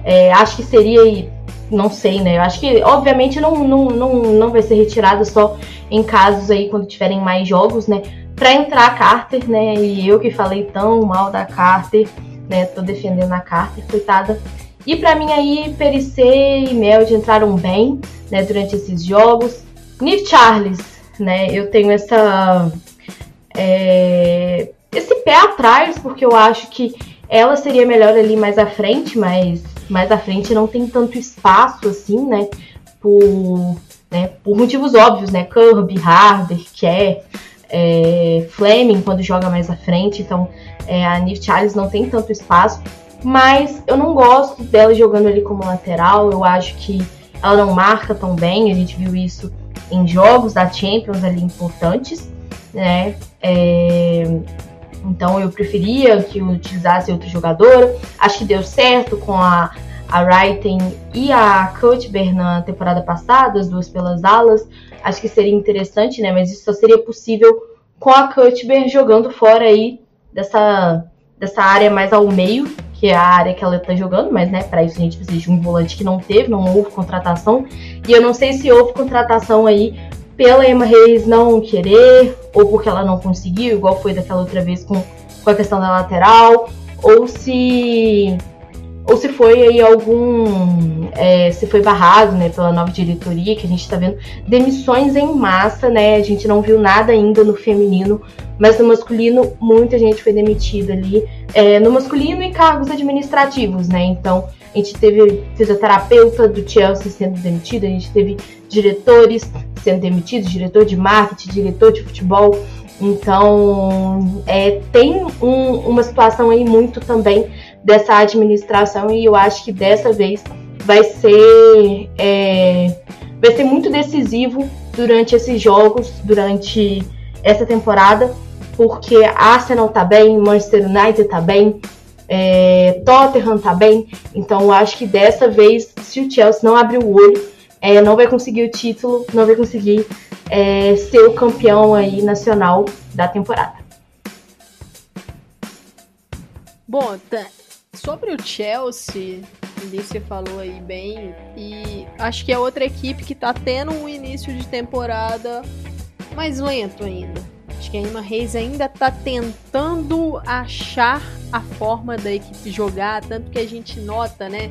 É, acho que seria, não sei, né? Eu acho que, obviamente, não, não, não, não vai ser retirado só em casos aí quando tiverem mais jogos, né? Pra entrar a Carter, né? E eu que falei tão mal da Carter, né? Tô defendendo a Carter, coitada. E para mim aí, Perissé e Meld entraram bem, né? Durante esses jogos. Nick Charles, né? Eu tenho essa é, esse pé atrás, porque eu acho que ela seria melhor ali mais à frente, mas mais à frente não tem tanto espaço assim, né? Por, né, por motivos óbvios, né? Kirby, Harder, Kerr, é, Fleming quando joga mais à frente, então é, a Niv Charles não tem tanto espaço. Mas eu não gosto dela jogando ali como lateral, eu acho que ela não marca tão bem, a gente viu isso em jogos da Champions ali importantes né? É... Então eu preferia que utilizasse outro jogador. Acho que deu certo com a, a Wrighting e a Cuthbert na temporada passada, as duas pelas alas. Acho que seria interessante, né? Mas isso só seria possível com a Cuthbert jogando fora aí dessa, dessa área mais ao meio, que é a área que ela está jogando, mas né, para isso a gente precisa de um volante que não teve, não houve contratação. E eu não sei se houve contratação aí pela Emma Reis não querer, ou porque ela não conseguiu, igual foi daquela outra vez com, com a questão da lateral, ou se ou se foi aí algum é, se foi barrado né pela nova diretoria que a gente está vendo demissões em massa né a gente não viu nada ainda no feminino mas no masculino muita gente foi demitida ali é, no masculino e cargos administrativos né então a gente teve fisioterapeuta do Chelsea sendo demitido a gente teve diretores sendo demitidos, diretor de marketing, diretor de futebol. Então, é, tem um, uma situação aí muito também dessa administração e eu acho que dessa vez vai ser, é, vai ser muito decisivo durante esses jogos, durante essa temporada, porque Arsenal tá bem, Manchester United tá bem, é, Tottenham tá bem, então eu acho que dessa vez, se o Chelsea não abrir o olho, é, não vai conseguir o título, não vai conseguir é, ser o campeão aí nacional da temporada. Bom, tá. sobre o Chelsea, você falou aí bem, e acho que é outra equipe que tá tendo um início de temporada mais lento ainda. Acho que a Emma Reis ainda tá tentando achar a forma da equipe jogar, tanto que a gente nota, né?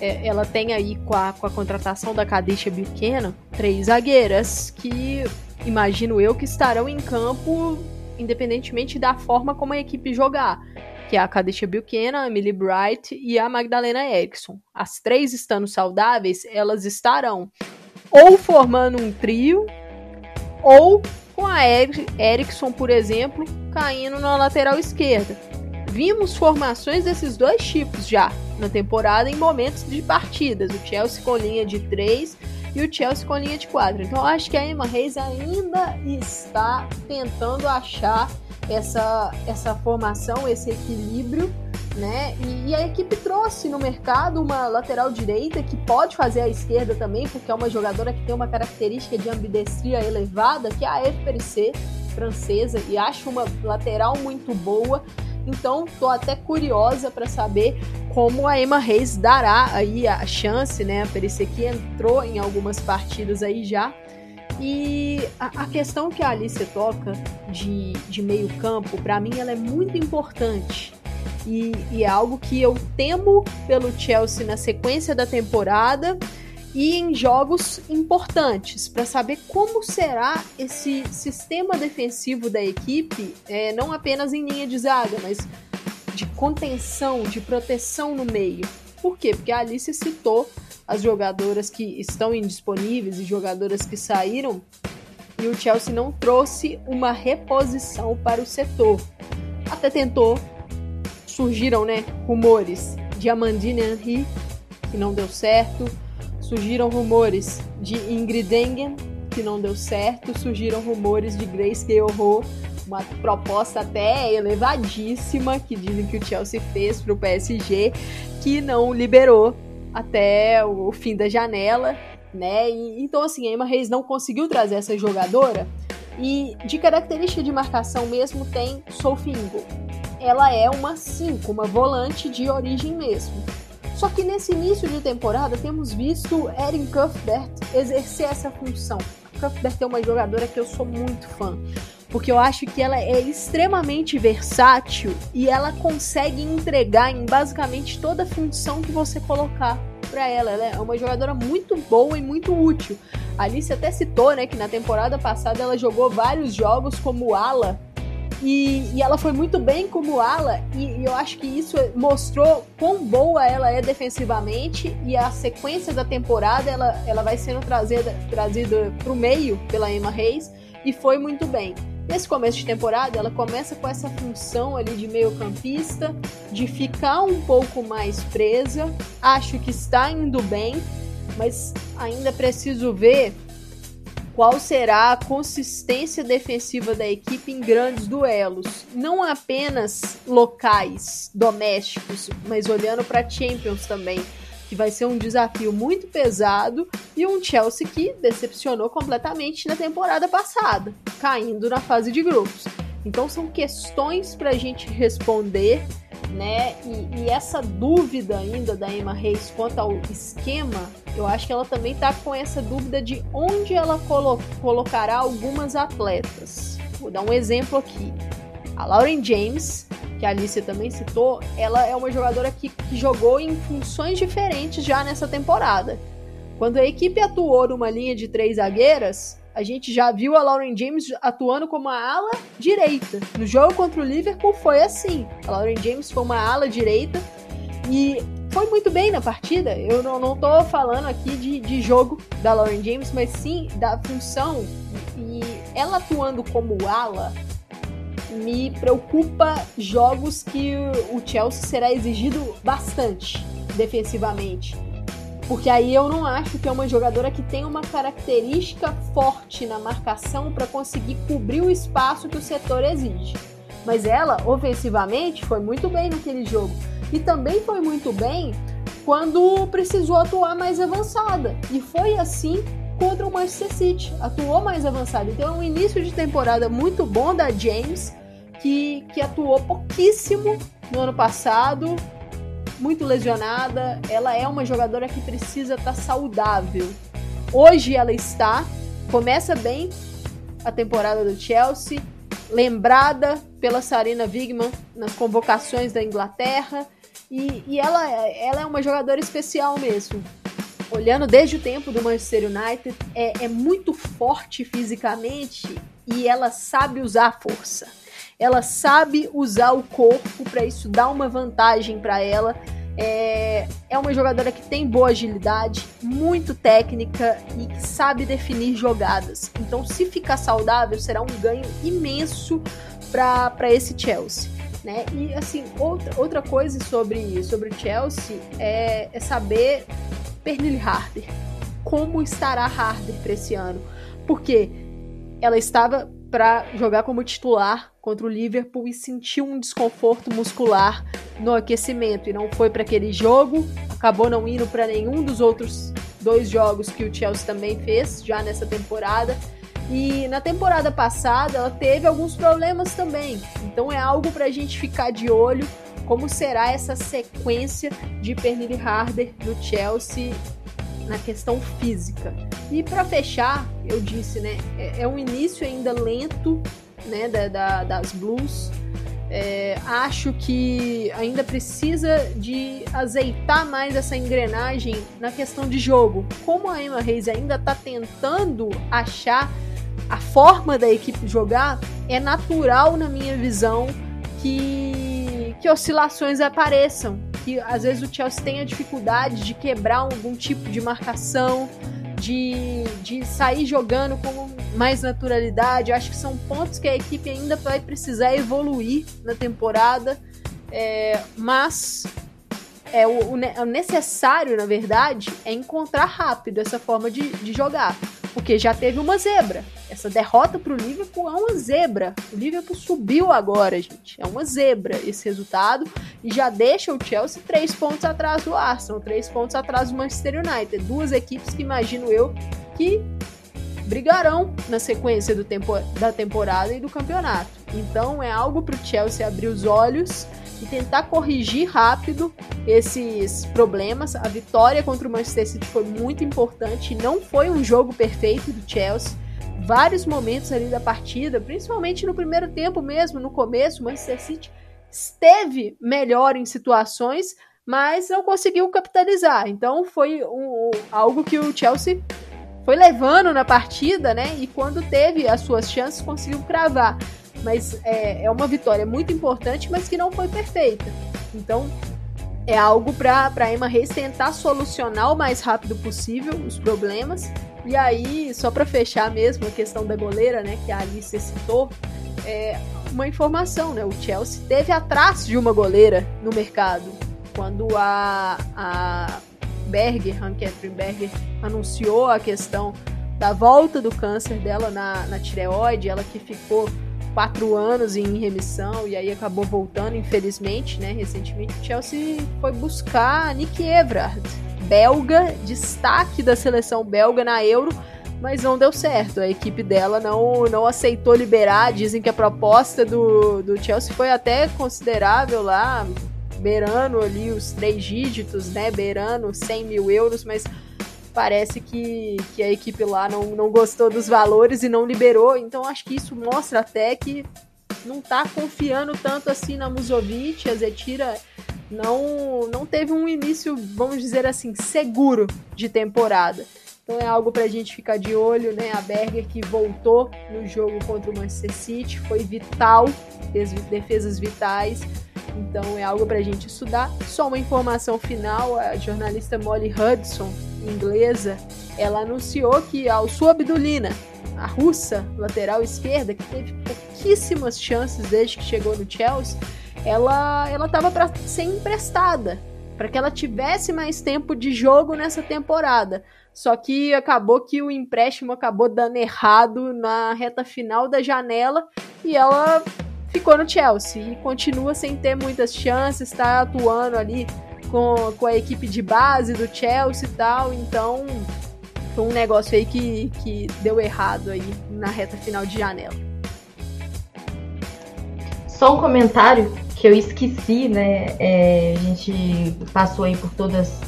É, ela tem aí com a, com a contratação da Kadisha Buchanan três zagueiras que imagino eu que estarão em campo independentemente da forma como a equipe jogar. Que é a Kadisha Buchanan, a Emily Bright e a Magdalena Erickson. As três estando saudáveis, elas estarão ou formando um trio, ou com a Erickson, por exemplo, caindo na lateral esquerda vimos formações desses dois tipos já na temporada em momentos de partidas. O Chelsea com linha de 3 e o Chelsea com linha de 4. Então acho que a Emma Reis ainda está tentando achar essa, essa formação, esse equilíbrio. Né? E, e, a equipe trouxe no mercado uma lateral direita que pode fazer a esquerda também, porque é uma jogadora que tem uma característica de ambidestria elevada, que é a FPC francesa, e acho uma lateral muito boa. Então, tô até curiosa para saber como a Emma Reis dará aí a chance, né? A que entrou em algumas partidas aí já. E a, a questão que a Alice toca de, de meio campo, para mim, ela é muito importante. E, e é algo que eu temo pelo Chelsea na sequência da temporada e em jogos importantes para saber como será esse sistema defensivo da equipe, é, não apenas em linha de zaga, mas de contenção, de proteção no meio. Por quê? Porque a Alice citou as jogadoras que estão indisponíveis e jogadoras que saíram e o Chelsea não trouxe uma reposição para o setor. Até tentou, surgiram né, rumores de Amandine Henry, que não deu certo, surgiram rumores de Ingrid Engen, que não deu certo, surgiram rumores de Grace Gale uma proposta até elevadíssima que dizem que o Chelsea fez para o PSG, que não liberou até o fim da janela, né? E, então assim, a Emma Reis não conseguiu trazer essa jogadora E de característica de marcação mesmo tem Sophie. Ela é uma 5, uma volante de origem mesmo. Só que nesse início de temporada temos visto Erin Cuthbert exercer essa função. Cuthbert é uma jogadora que eu sou muito fã porque eu acho que ela é extremamente versátil e ela consegue entregar em basicamente toda função que você colocar para ela. Ela é uma jogadora muito boa e muito útil. A Alice até citou, né, que na temporada passada ela jogou vários jogos como ala e, e, ela foi muito bem como ala, e, e, eu acho que isso mostrou quão boa ela é defensivamente, e a sequência da temporada ela, ela vai sendo trazida, trazida para o meio pela Emma Reis, e foi muito bem. Nesse começo de temporada, ela começa com essa função ali de meio-campista, de ficar um pouco mais presa. Acho que está indo bem, mas ainda preciso ver qual será a consistência defensiva da equipe em grandes duelos, não apenas locais, domésticos, mas olhando para Champions também que vai ser um desafio muito pesado e um Chelsea que decepcionou completamente na temporada passada, caindo na fase de grupos. Então são questões para a gente responder, né? E, e, essa dúvida ainda da Emma Reis quanto ao esquema, eu acho que ela também está com essa dúvida de onde ela colo colocará algumas atletas. Vou dar um exemplo aqui. A Lauren James que a Alicia também citou, ela é uma jogadora que, que jogou em funções diferentes já nessa temporada. Quando a equipe atuou numa linha de três zagueiras, a gente já viu a Lauren James atuando como a ala direita. No jogo contra o Liverpool foi assim. A Lauren James foi uma ala direita e foi muito bem na partida. Eu não, não tô falando aqui de, de jogo da Lauren James, mas sim da função. E ela atuando como ala, me preocupa jogos que o Chelsea será exigido bastante defensivamente. Porque aí eu não acho que é uma jogadora que tem uma característica forte na marcação para conseguir cobrir o espaço que o setor exige. Mas ela, ofensivamente, foi muito bem naquele jogo. E também foi muito bem quando precisou atuar mais avançada. E foi assim contra o Manchester City. Atuou mais avançada. Então é um início de temporada muito bom da James que, que atuou pouquíssimo no ano passado, muito lesionada. Ela é uma jogadora que precisa estar tá saudável. Hoje ela está, começa bem a temporada do Chelsea, lembrada pela Sarina Wigman nas convocações da Inglaterra. E, e ela, ela é uma jogadora especial mesmo. Olhando desde o tempo do Manchester United, é, é muito forte fisicamente e ela sabe usar a força ela sabe usar o corpo para isso dar uma vantagem para ela. É, é uma jogadora que tem boa agilidade, muito técnica e que sabe definir jogadas. Então, se ficar saudável, será um ganho imenso para esse Chelsea. Né? E assim, outra, outra coisa sobre, sobre Chelsea é, é saber Pernille Harder. Como estará Harder para esse ano? Porque ela estava para jogar como titular contra o Liverpool e sentiu um desconforto muscular no aquecimento e não foi para aquele jogo, acabou não indo para nenhum dos outros dois jogos que o Chelsea também fez já nessa temporada. E na temporada passada ela teve alguns problemas também. Então é algo para a gente ficar de olho como será essa sequência de Pernille Harder no Chelsea na questão física. E para fechar, eu disse, né, é, é, um início ainda lento, né, da, da das Blues. É, acho que ainda precisa de azeitar mais essa engrenagem na questão de jogo. Como a Emma Reis ainda está tentando achar a forma da equipe jogar, é natural na minha visão que, que oscilações apareçam que às vezes o Chelsea tem a dificuldade de quebrar algum tipo de marcação, de, de sair jogando com mais naturalidade. Acho que são pontos que a equipe ainda vai precisar evoluir na temporada, é, mas é o, o, necessário, na verdade, é encontrar rápido essa forma de, de jogar. Porque já teve uma zebra. Essa derrota para o Liverpool é uma zebra. O Liverpool subiu agora, gente. É uma zebra esse resultado. E já deixa o Chelsea três pontos atrás do Arsenal, três pontos atrás do Manchester United. Duas equipes que imagino eu que brigarão na sequência do tempo, da temporada e do campeonato. Então é algo para o Chelsea abrir os olhos e tentar corrigir rápido esses problemas. A vitória contra o Manchester City foi muito importante, não foi um jogo perfeito do Chelsea. Vários momentos ali da partida, principalmente no primeiro tempo mesmo, no começo, o Manchester City esteve melhor em situações, mas não conseguiu capitalizar. Então foi um, algo que o Chelsea foi levando na partida, né? E quando teve as suas chances, conseguiu cravar. Mas é, é uma vitória muito importante, mas que não foi perfeita. Então é algo para a Emma Reis tentar solucionar o mais rápido possível os problemas. E aí, só para fechar mesmo a questão da goleira, né, que a Alice citou, é uma informação, né? O Chelsea teve atrás de uma goleira no mercado quando a, a Berger, Anne-Catherine Berger, anunciou a questão da volta do câncer dela na, na tireoide, ela que ficou quatro anos em remissão e aí acabou voltando, infelizmente, né? Recentemente, o Chelsea foi buscar Nick Everard, belga, destaque da seleção belga na Euro, mas não deu certo. A equipe dela não, não aceitou liberar. Dizem que a proposta do, do Chelsea foi até considerável lá, beirando ali os três dígitos, né? Beirando 100 mil euros, mas parece que, que a equipe lá não, não gostou dos valores e não liberou. Então acho que isso mostra até que não tá confiando tanto assim na Musovic. A Zetira não, não teve um início, vamos dizer assim, seguro de temporada. Então é algo para a gente ficar de olho, né? A Berger que voltou no jogo contra o Manchester City foi vital, fez defesas vitais. Então é algo para a gente estudar. Só uma informação final: a jornalista Molly Hudson, inglesa, ela anunciou que a Alsu Abdulina, a russa lateral esquerda, que teve pouquíssimas chances desde que chegou no Chelsea, ela ela estava para ser emprestada, para que ela tivesse mais tempo de jogo nessa temporada. Só que acabou que o empréstimo acabou dando errado na reta final da janela e ela ficou no Chelsea e continua sem ter muitas chances, está atuando ali com, com a equipe de base do Chelsea e tal, então foi um negócio aí que, que deu errado aí na reta final de janela. Só um comentário que eu esqueci, né? É, a gente passou aí por todas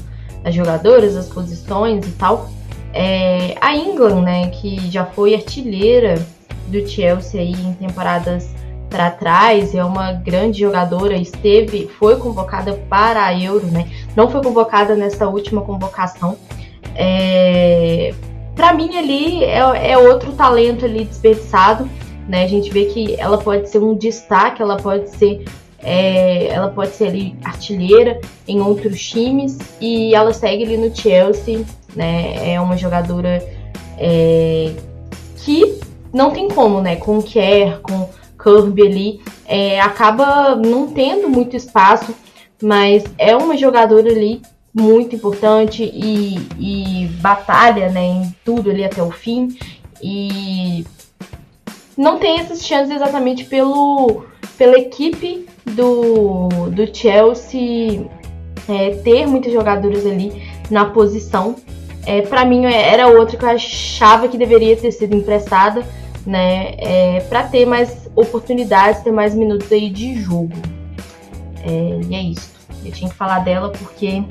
as jogadoras, as posições e tal. É, a England, né, que já foi artilheira do Chelsea aí em temporadas para trás, é uma grande jogadora, esteve, foi convocada para a Euro, né? Não foi convocada nessa última convocação. É, para mim ali é, é, outro talento ali desperdiçado, né? A gente vê que ela pode ser um destaque, ela pode ser é, ela pode ser ali artilheira em outros times e ela segue ali no Chelsea, né? É uma jogadora é, que não tem como, né? Com o Kerr, com Kirby ali, é, acaba não tendo muito espaço, mas é uma jogadora ali muito importante e, e batalha né, em tudo ali até o fim. E não tem essas chances exatamente pelo, pela equipe do, do Chelsea é, ter muitos jogadores ali na posição. É, para mim era outra que eu achava que deveria ter sido emprestada, né, é, para ter mais oportunidades, ter mais minutos aí de jogo. É, e é isso. Eu tinha que falar dela porque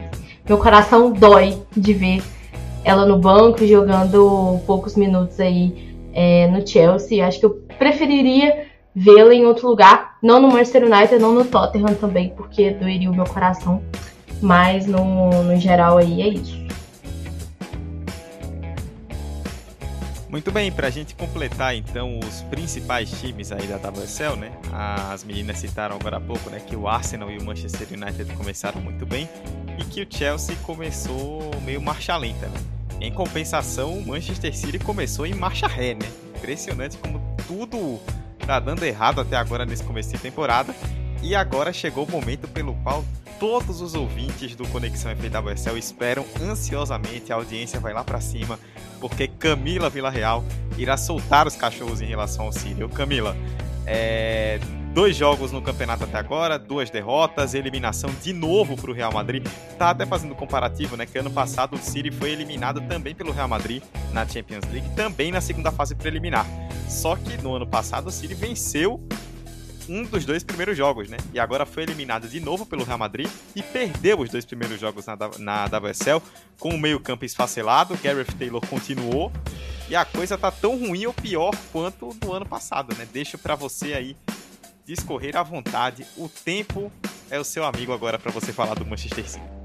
meu coração dói de ver ela no banco jogando poucos minutos aí é, no Chelsea. Acho que eu preferiria vê-la em outro lugar, não no Manchester United, não no Tottenham também, porque doeria o meu coração. Mas no, no geral aí é isso. Muito bem, para a gente completar então os principais times aí da WSL, né? As meninas citaram agora há pouco, né, que o Arsenal e o Manchester United começaram muito bem e que o Chelsea começou meio marcha lenta, né? Em compensação, o Manchester City começou em marcha ré, né? Impressionante como tudo tá dando errado até agora nesse começo de temporada. E agora chegou o momento pelo qual todos os ouvintes do Conexão FWSL esperam ansiosamente. A audiência vai lá para cima porque Camila Villarreal irá soltar os cachorros em relação ao Sírio. Camila, é... Dois jogos no campeonato até agora, duas derrotas, eliminação de novo para o Real Madrid. Tá até fazendo comparativo, né? Que ano passado o City foi eliminado também pelo Real Madrid na Champions League, também na segunda fase preliminar. Só que no ano passado o City venceu um dos dois primeiros jogos, né? E agora foi eliminado de novo pelo Real Madrid e perdeu os dois primeiros jogos na, na WSL com o meio-campo esfacelado. Gareth Taylor continuou e a coisa tá tão ruim ou pior quanto no ano passado, né? Deixo para você aí discorrer à vontade. O tempo é o seu amigo agora para você falar do Manchester City.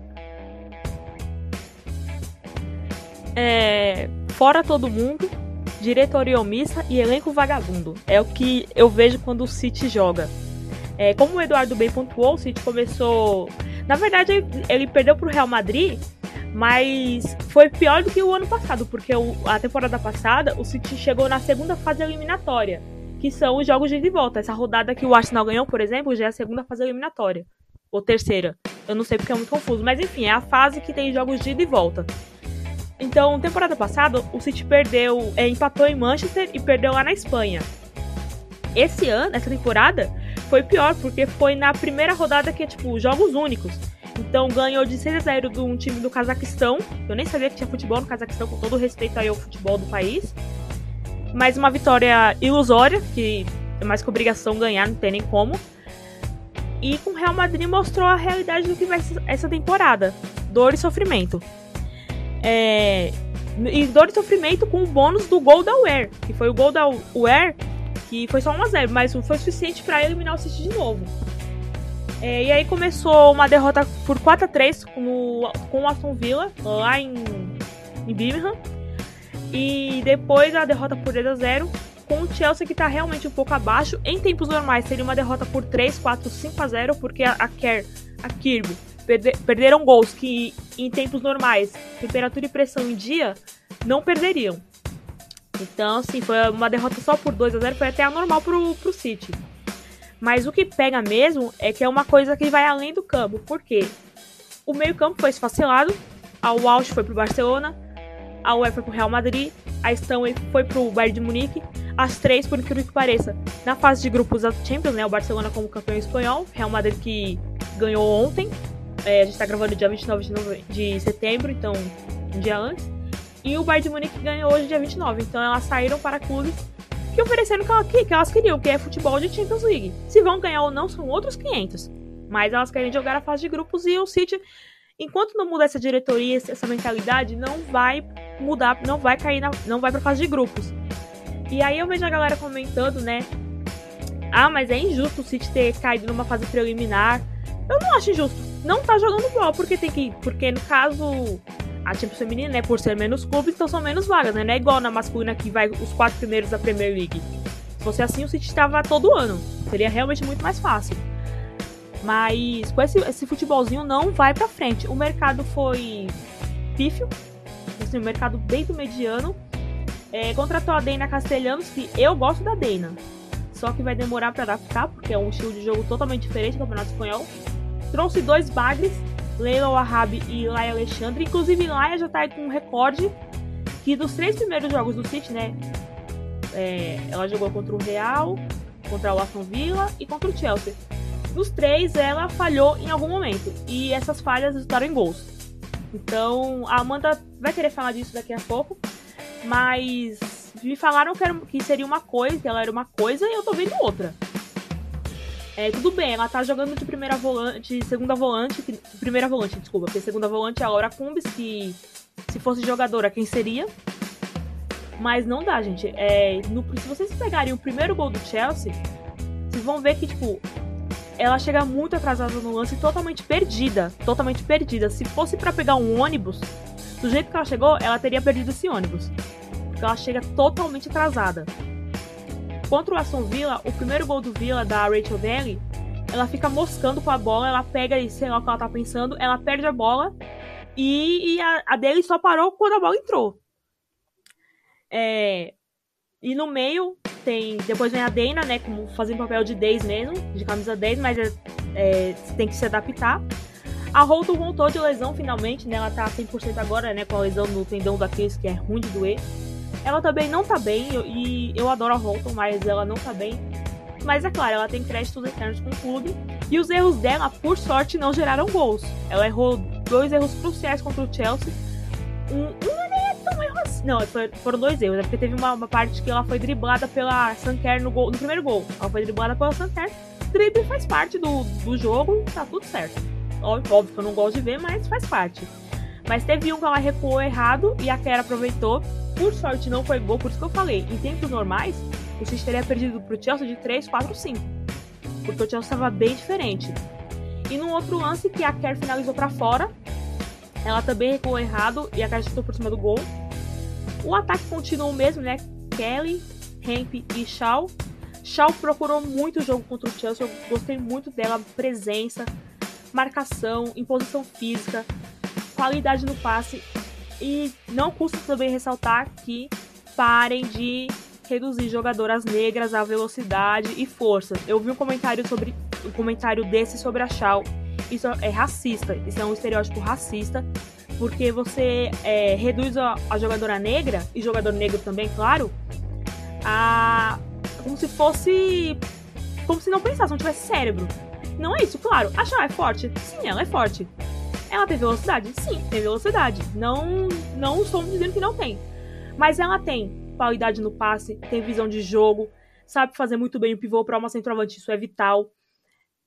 É, fora todo mundo, diretoria omissa e elenco vagabundo. É o que eu vejo quando o City joga. É, como o Eduardo bem pontuou, o City começou. Na verdade, ele perdeu para o Real Madrid, mas foi pior do que o ano passado, porque o, a temporada passada o City chegou na segunda fase eliminatória que são os jogos de ida e volta. Essa rodada que o Arsenal ganhou, por exemplo, já é a segunda fase eliminatória. Ou terceira. Eu não sei porque é muito confuso. Mas enfim, é a fase que tem jogos de ida e volta. Então, temporada passada, o City perdeu, é, empatou em Manchester e perdeu lá na Espanha. Esse ano, essa temporada, foi pior, porque foi na primeira rodada que é tipo jogos únicos. Então ganhou de 6 a 0 de um time do Cazaquistão. Eu nem sabia que tinha futebol no Cazaquistão, com todo respeito aí ao futebol do país. Mas uma vitória ilusória, que é mais que obrigação ganhar, não tem nem como. E com o Real Madrid mostrou a realidade do que vai ser essa temporada: dor e sofrimento. É, e dor e sofrimento com o bônus do gol da UER, que foi o gol da UER, que foi só 1x0, mas foi suficiente para eliminar o City de novo. É, e aí começou uma derrota por 4 a 3 com, com o Aston Villa, lá em, em Birmingham. E depois a derrota por 2 a 0 com o Chelsea que está realmente um pouco abaixo. Em tempos normais seria uma derrota por 3, 4, 5 a 0 porque a, a Kerr, a Kirby perderam gols que em tempos normais, temperatura e pressão em dia, não perderiam. Então, assim, foi uma derrota só por 2 a 0 foi até anormal pro, pro City. Mas o que pega mesmo é que é uma coisa que vai além do campo. Por quê? O meio-campo foi esfacelado, a Walsh foi pro Barcelona, a UEFA foi pro Real Madrid, a Stanley foi pro Bayern de Munique, as três, por incrível que pareça, na fase de grupos da Champions, né? O Barcelona como campeão espanhol, Real Madrid que ganhou ontem, é, a gente tá gravando dia 29 de, setembro, então um dia antes, e o Bayern de Munique ganhou hoje dia 29, então elas saíram para clubes que ofereceram o que, que elas queriam, que é futebol de Champions League. Se vão ganhar ou não são outros 500, mas elas querem jogar a fase de grupos e o City enquanto não mudar essa diretoria, essa mentalidade, não vai mudar, não vai cair, na, não vai pra fase de grupos. E aí eu vejo a galera comentando, né? Ah, mas é injusto o City ter caído numa fase preliminar. Eu não acho injusto. Não tá jogando bola, porque tem que. Porque no caso. A Champions Feminina, né? Por ser menos clubes, então são menos vagas, né? Não é igual na masculina que vai os quatro primeiros da Premier League. Se fosse assim, o City estava todo ano. Seria realmente muito mais fácil. Mas com esse, esse futebolzinho não vai pra frente. O mercado foi pífio, assim, o mercado bem do mediano. É, contratou a Deina Castelhanos, que eu gosto da Deina. Só que vai demorar para adaptar, porque é um estilo de jogo totalmente diferente do Campeonato Espanhol. Trouxe dois bagres, Leila Wahab e Laia Alexandre. Inclusive, Laia já tá aí com um recorde que dos três primeiros jogos do City, né? É, ela jogou contra o Real, contra o Aston Villa e contra o Chelsea. Dos três, ela falhou em algum momento. E essas falhas resultaram em gols. Então, a Amanda vai querer falar disso daqui a pouco. Mas me falaram que, era, que seria uma coisa, que ela era uma coisa, e eu tô vendo outra. É, tudo bem, ela tá jogando de primeira volante, segunda volante, que, primeira volante, desculpa, porque segunda volante é a Laura Cumbis, que se fosse jogadora, quem seria? Mas não dá, gente. É, no, se vocês pegarem o primeiro gol do Chelsea, vocês vão ver que, tipo, ela chega muito atrasada no lance, totalmente perdida, totalmente perdida. Se fosse para pegar um ônibus, do jeito que ela chegou, ela teria perdido esse ônibus, porque ela chega totalmente atrasada. Contra o Aston Villa, o primeiro gol do Villa da Rachel Daly, ela fica moscando com a bola, ela pega e sei lá o que ela tá pensando, ela perde a bola e, e a, a dele só parou quando a bola entrou. É, e no meio tem. Depois vem a Dana, né? Como fazendo papel de 10 mesmo, de camisa 10, mas é, é, tem que se adaptar. A Holton voltou de lesão finalmente, né? Ela tá 100% agora, né? Com a lesão no tendão da Cris, que é ruim de doer. Ela também não tá bem, e eu adoro a Holton, mas ela não tá bem. Mas é claro, ela tem créditos eternos com o clube. E os erros dela, por sorte, não geraram gols. Ela errou dois erros cruciais contra o Chelsea. Um, um é tão erro assim. Não, foram dois erros. É porque teve uma, uma, parte que ela foi driblada pela Sanker no, gol, no primeiro gol. Ela foi driblada pela Sanker. Drible faz parte do, do jogo, tá tudo certo. Óbvio, óbvio que eu não gosto de ver, mas faz parte. Mas teve um que ela recuou errado e a Kera aproveitou. Por sorte não foi gol, por isso que eu falei. Em tempos normais, o City teria perdido pro Chelsea de 3, 4, 5. Porque o Chelsea estava bem diferente. E num outro lance que a Kerr finalizou para fora, ela também recuou errado e a Kerr chutou por cima do gol. O ataque continuou o mesmo, né? Kelly, Hemp e Shaw. Shaw procurou muito o jogo contra o Chelsea, eu gostei muito dela, presença, marcação, imposição física, qualidade no passe. E não custa também ressaltar que parem de reduzir jogadoras negras à velocidade e força. Eu vi um comentário sobre um comentário desse sobre a Shaw. Isso é racista, isso é um estereótipo racista, porque você é, reduz a, a, jogadora negra, e jogador negro também, claro, a, como se fosse. como se não pensasse, não tivesse cérebro. Não é isso, claro. A Shaw é forte? Sim, ela é forte. Ela tem velocidade? Sim, tem velocidade. Não, não estamos dizendo que não tem. Mas ela tem qualidade no passe, tem visão de jogo, sabe fazer muito bem o pivô para uma centroavante, isso é vital.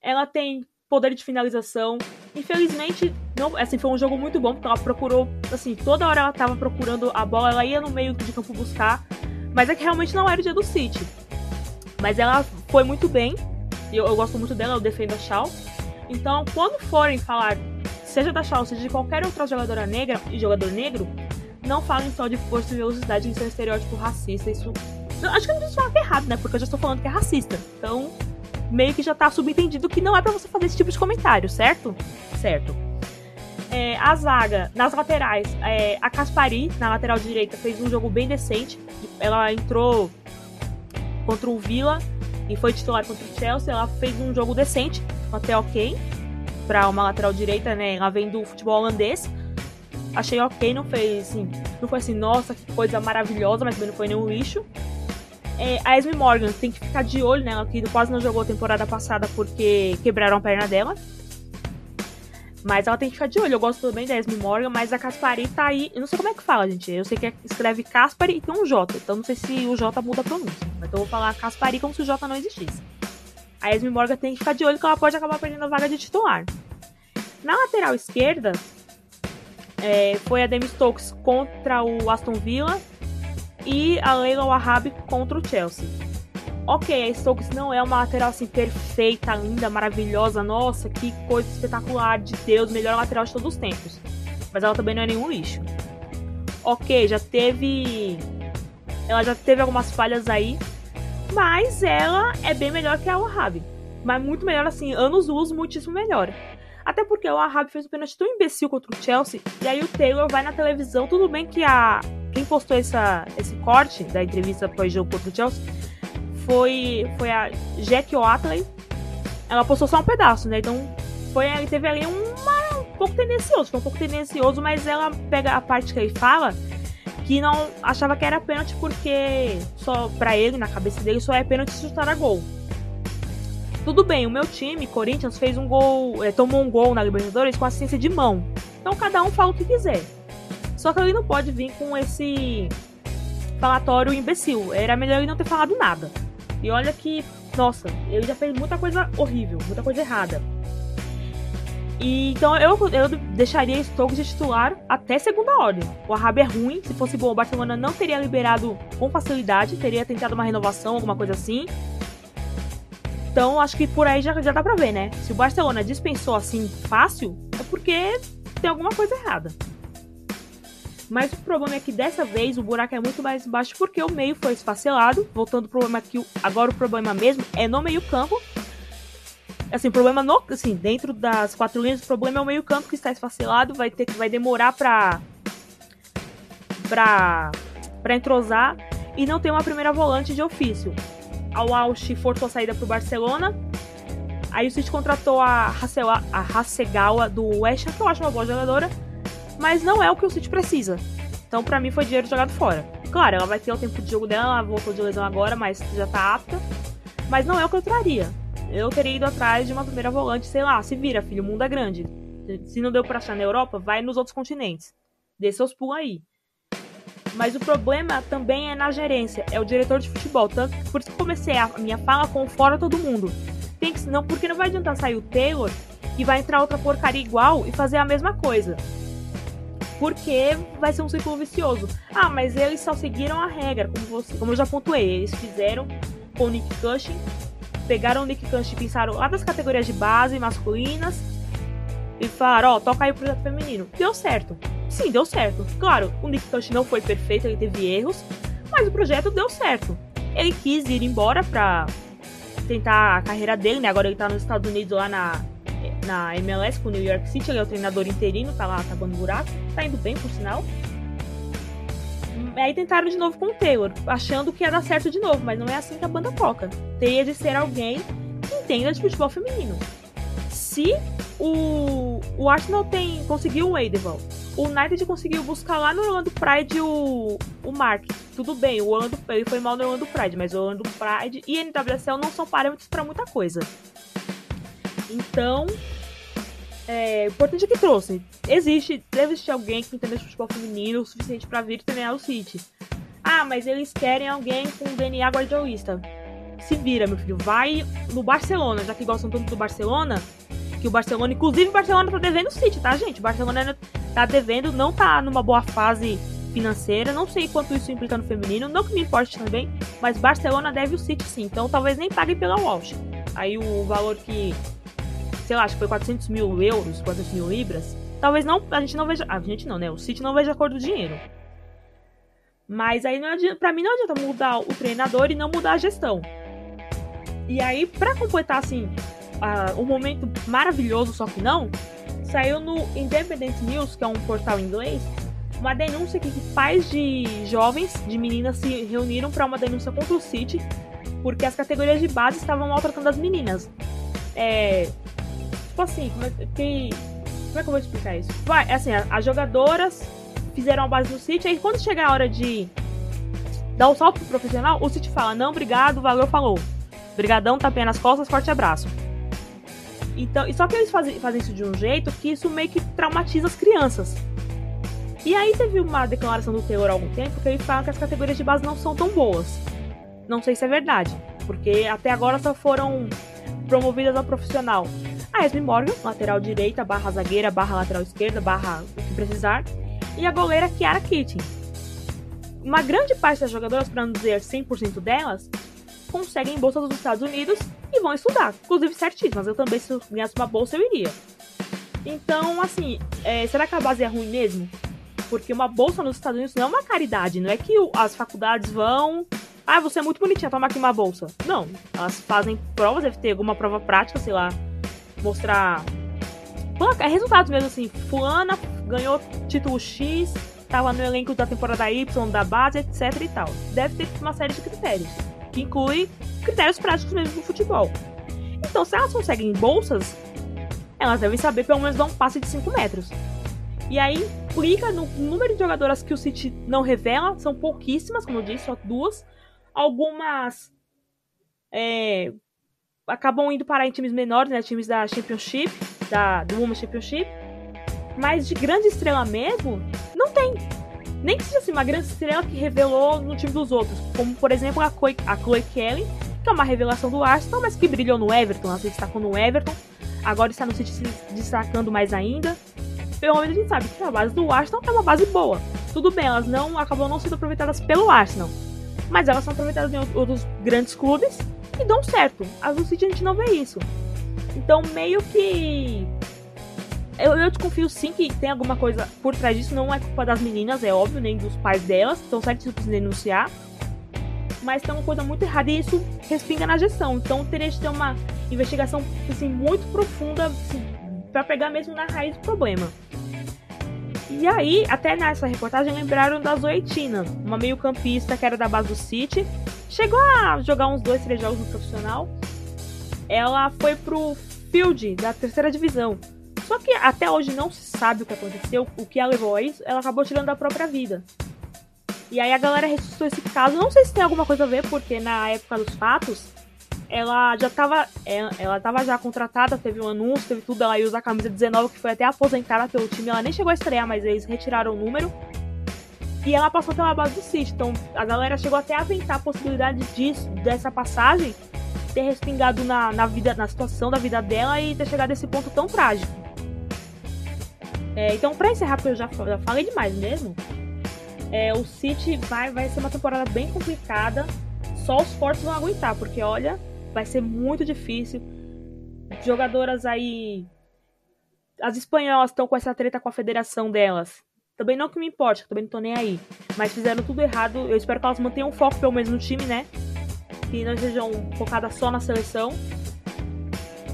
Ela tem poder de finalização. Infelizmente, não, assim, foi um jogo muito bom, porque ela procurou, assim, toda hora ela estava procurando a bola, ela ia no meio de campo buscar, mas é que realmente não era o dia do City. Mas ela foi muito bem, eu, eu gosto muito dela, eu defendo a Shaw. Então, quando forem falar, seja da Shaw, seja de qualquer outra jogadora negra e jogador negro, não falem só de força e velocidade, é um estereótipo racista. Isso. Eu acho que eu não preciso falar que é errado, né? Porque eu já estou falando que é racista. Então, meio que já tá subentendido que não é para você fazer esse tipo de comentário, certo? Certo. É, a zaga, nas laterais, é, a Caspari, na lateral direita, fez um jogo bem decente. Ela entrou contra o Villa e foi titular contra o Chelsea. Ela fez um jogo decente, até ok, para uma lateral direita, né? Ela vem do futebol holandês achei ok, não fez assim, não foi assim, nossa, que coisa maravilhosa, mas também não foi nenhum lixo. É, a Esme Morgan tem que ficar de olho nela, que quase não jogou a temporada passada porque quebraram a perna dela. Mas ela tem que ficar de olho. Eu gosto também da Esme Morgan, mas a Caspari tá aí. Eu não sei como é que fala, gente. Eu sei que escreve Caspari e tem um J. Então não sei se o J muda a pronúncia. Mas eu vou falar Caspari como se o J não existisse. A Esme Morgan tem que ficar de olho que ela pode acabar perdendo a vaga de titular. Na lateral esquerda, é, foi a Demi Stokes contra o Aston Villa e a Leila Wahab contra o Chelsea. Ok, a Stokes não é uma lateral assim perfeita, linda, maravilhosa, nossa, que coisa espetacular, de Deus, melhor lateral de todos os tempos. Mas ela também não é nenhum lixo. Ok, já teve. Ela já teve algumas falhas aí, mas ela é bem melhor que a Wahab. Mas muito melhor assim, anos luz, muitíssimo melhor. Até porque o Ahab fez um pênalti tão imbecil contra o Chelsea. E aí o Taylor vai na televisão. Tudo bem que a. Quem postou essa, esse corte da entrevista pós-jogo contra o Chelsea foi, foi a Jack Oatley. Ela postou só um pedaço, né? Então foi, teve ali uma, um pouco tendencioso. Foi um pouco tendencioso, mas ela pega a parte que ele fala que não achava que era pênalti porque só para ele, na cabeça dele, só é pênalti se chutar a gol. Tudo bem, o meu time, Corinthians, fez um gol, é, tomou um gol na Libertadores com assistência de mão. Então cada um fala o que quiser. Só que ele não pode vir com esse falatório imbecil. Era melhor ele não ter falado nada. E olha que, nossa, ele já fez muita coisa horrível, muita coisa errada. E, então eu, eu deixaria Stokes de titular até segunda ordem. O Arrabia é ruim, se fosse bom, o Barcelona não teria liberado com facilidade, teria tentado uma renovação, alguma coisa assim. Então, acho que por aí já, já dá pra ver, né? Se o Barcelona dispensou assim fácil, é porque tem alguma coisa errada. Mas o problema é que dessa vez o buraco é muito mais baixo porque o meio foi esfacelado. Voltando ao problema que agora o problema mesmo é no meio-campo. Assim, o problema no, assim, dentro das quatro linhas, o problema é o meio-campo que está esfacelado, vai ter que vai demorar pra para para entrosar e não tem uma primeira volante de ofício a Walsh forçou a saída para o Barcelona. Aí o City contratou a, Hasewa, a Hasegawa do West Ham, que eu acho uma boa jogadora, mas não é o que o City precisa. Então, para mim, foi dinheiro jogado fora. Claro, ela vai ter o tempo de jogo dela, ela voltou de lesão agora, mas já tá apta. Mas não é o que eu traria. Eu teria ido atrás de uma primeira volante, sei lá, se vira, filho, o mundo é grande. Se não deu pra achar na Europa, vai nos outros continentes. Dê seus pulos aí. Mas o problema também é na gerência, é o diretor de futebol. Tanto por isso que comecei a minha fala com fora todo mundo. Tem que, não, porque não vai adiantar sair o Taylor e vai entrar outra porcaria igual e fazer a mesma coisa. Porque vai ser um ciclo vicioso. Ah, mas eles só seguiram a regra, como, você, como eu já pontuei. Eles fizeram com o Nick Cushing, pegaram o Nick Cushing e pensaram lá das categorias de base masculinas e falaram: Ó, oh, toca aí o projeto feminino. Deu certo. Sim, deu certo. Claro, o Nick Cushing não foi perfeito, ele teve erros, mas o projeto deu certo. Ele quis ir embora pra tentar a carreira dele, né? Agora ele tá nos Estados Unidos lá na na MLS com o New York City, ele é o treinador interino, tá lá acabando o buraco, tá indo bem por sinal. Aí tentaram de novo com o Taylor, achando que ia dar certo de novo, mas não é assim que a banda toca. Teria de ser alguém que entenda de futebol feminino. Se o, o Arsenal tem, conseguiu o Edeval, o United conseguiu buscar lá no Orlando Pride o, o Mark. Tudo bem, o Orlando, ele foi mal no Orlando Pride, mas o Orlando Pride e NWSL não são parâmetros para muita coisa. Então, é importante é que trouxe. Existe, deve existir alguém que entenda futebol feminino o suficiente para vir treinar o City. Ah, mas eles querem alguém com DNA guardiolista. Se vira, meu filho. Vai no Barcelona, já que gostam tanto do Barcelona. Que o Barcelona, inclusive o Barcelona tá devendo o City, tá, gente? O Barcelona tá devendo, não tá numa boa fase financeira. Não sei quanto isso implica no feminino, não que me importe também. Mas Barcelona deve o City sim. Então talvez nem pague pela Walsh. Aí o valor que sei lá, acho que foi 400 mil euros, 400 mil libras. Talvez não, a gente não veja, a gente não, né? O City não veja a cor do dinheiro. Mas aí não adianta, pra mim não adianta mudar o treinador e não mudar a gestão. E aí, para completar assim, uh, um momento maravilhoso, só que não, saiu no Independent News, que é um portal inglês, uma denúncia que pais de jovens, de meninas, se reuniram para uma denúncia contra o City, porque as categorias de base estavam maltratando as meninas. É, Tipo assim, como é que. Como é que eu vou explicar isso? Vai, assim, as jogadoras fizeram a base no City, aí quando chegar a hora de dar o salto pro profissional, o City fala, não, obrigado, valeu, falou. Brigadão, tapinha nas costas, forte abraço. Então, e só que eles fazem, fazem isso de um jeito que isso meio que traumatiza as crianças. E aí teve uma declaração do Taylor há algum tempo que ele fala que as categorias de base não são tão boas. Não sei se é verdade, porque até agora só foram promovidas ao profissional a Esme Morgan, lateral direita, barra zagueira, barra lateral esquerda, barra o que precisar, e a goleira Kiara Keating. Uma grande parte das jogadoras, para não dizer 100% delas, conseguem bolsa dos Estados Unidos e vão estudar, inclusive certíssimas. Eu também, se eu ganhasse uma bolsa, eu iria. Então, assim, é, será que a base é ruim mesmo? Porque uma bolsa nos Estados Unidos não é uma caridade, não é que as faculdades vão. Ah, você é muito bonitinha, toma aqui uma bolsa. Não, elas fazem provas, deve ter alguma prova prática, sei lá, mostrar é resultados mesmo assim. Fulana ganhou título X, tava no elenco da temporada Y da base, etc e tal. Deve ter uma série de critérios, que inclui critérios práticos mesmo do futebol. Então, se elas conseguem bolsas, elas devem saber pelo menos dar um passe de 5 metros. E aí, implica no número de jogadoras que o City não revela, são pouquíssimas, como eu disse, só duas. Algumas é, acabam indo parar em times menores, né? Times da Championship, da, do Women's Championship. Mas de grande estrela mesmo, não tem. Nem que seja assim, uma grande estrela que revelou no time dos outros. Como, por exemplo, a Chloe, a Chloe Kelly, que é uma revelação do Arsenal, mas que brilhou no Everton. Ela se destacou no Everton. Agora está no City se destacando mais ainda. Pelo menos a gente sabe que a base do Arsenal é uma base boa. Tudo bem, elas não acabam não sendo aproveitadas pelo Arsenal. Mas elas são aproveitadas em outros grandes clubes e dão certo. Às vezes a gente não vê isso. Então, meio que. Eu, eu desconfio sim que tem alguma coisa por trás disso. Não é culpa das meninas, é óbvio, nem dos pais delas. Estão certos de denunciar. Mas tem uma coisa muito errada e isso respinga na gestão. Então, teria de ter uma investigação assim, muito profunda assim, para pegar mesmo na raiz do problema. E aí, até nessa reportagem, lembraram da Zoetina, uma meio-campista que era da base do City, chegou a jogar uns dois, três jogos no profissional. Ela foi pro Field da terceira divisão. Só que até hoje não se sabe o que aconteceu, o que a levou a isso. Ela acabou tirando a própria vida. E aí a galera ressuscitou esse caso. Não sei se tem alguma coisa a ver, porque na época dos fatos, ela já estava ela, ela tava já contratada, teve um anúncio, teve tudo, ela ia usar a camisa 19, que foi até aposentada pelo time, ela nem chegou a estrear, mas eles retiraram o número. E ela passou pela base do City, então a galera chegou até a aventar a possibilidade disso, dessa passagem ter respingado na, na vida, na situação da vida dela e ter chegado a esse ponto tão trágico. É, então, pra encerrar, porque eu já, já falei demais mesmo, é, o City vai, vai ser uma temporada bem complicada. Só os fortes vão aguentar, porque olha, vai ser muito difícil. Jogadoras aí. As espanholas estão com essa treta com a federação delas. Também não que me importe, também não tô nem aí. Mas fizeram tudo errado. Eu espero que elas mantenham o foco, pelo menos no time, né? Que não estejam focadas só na seleção.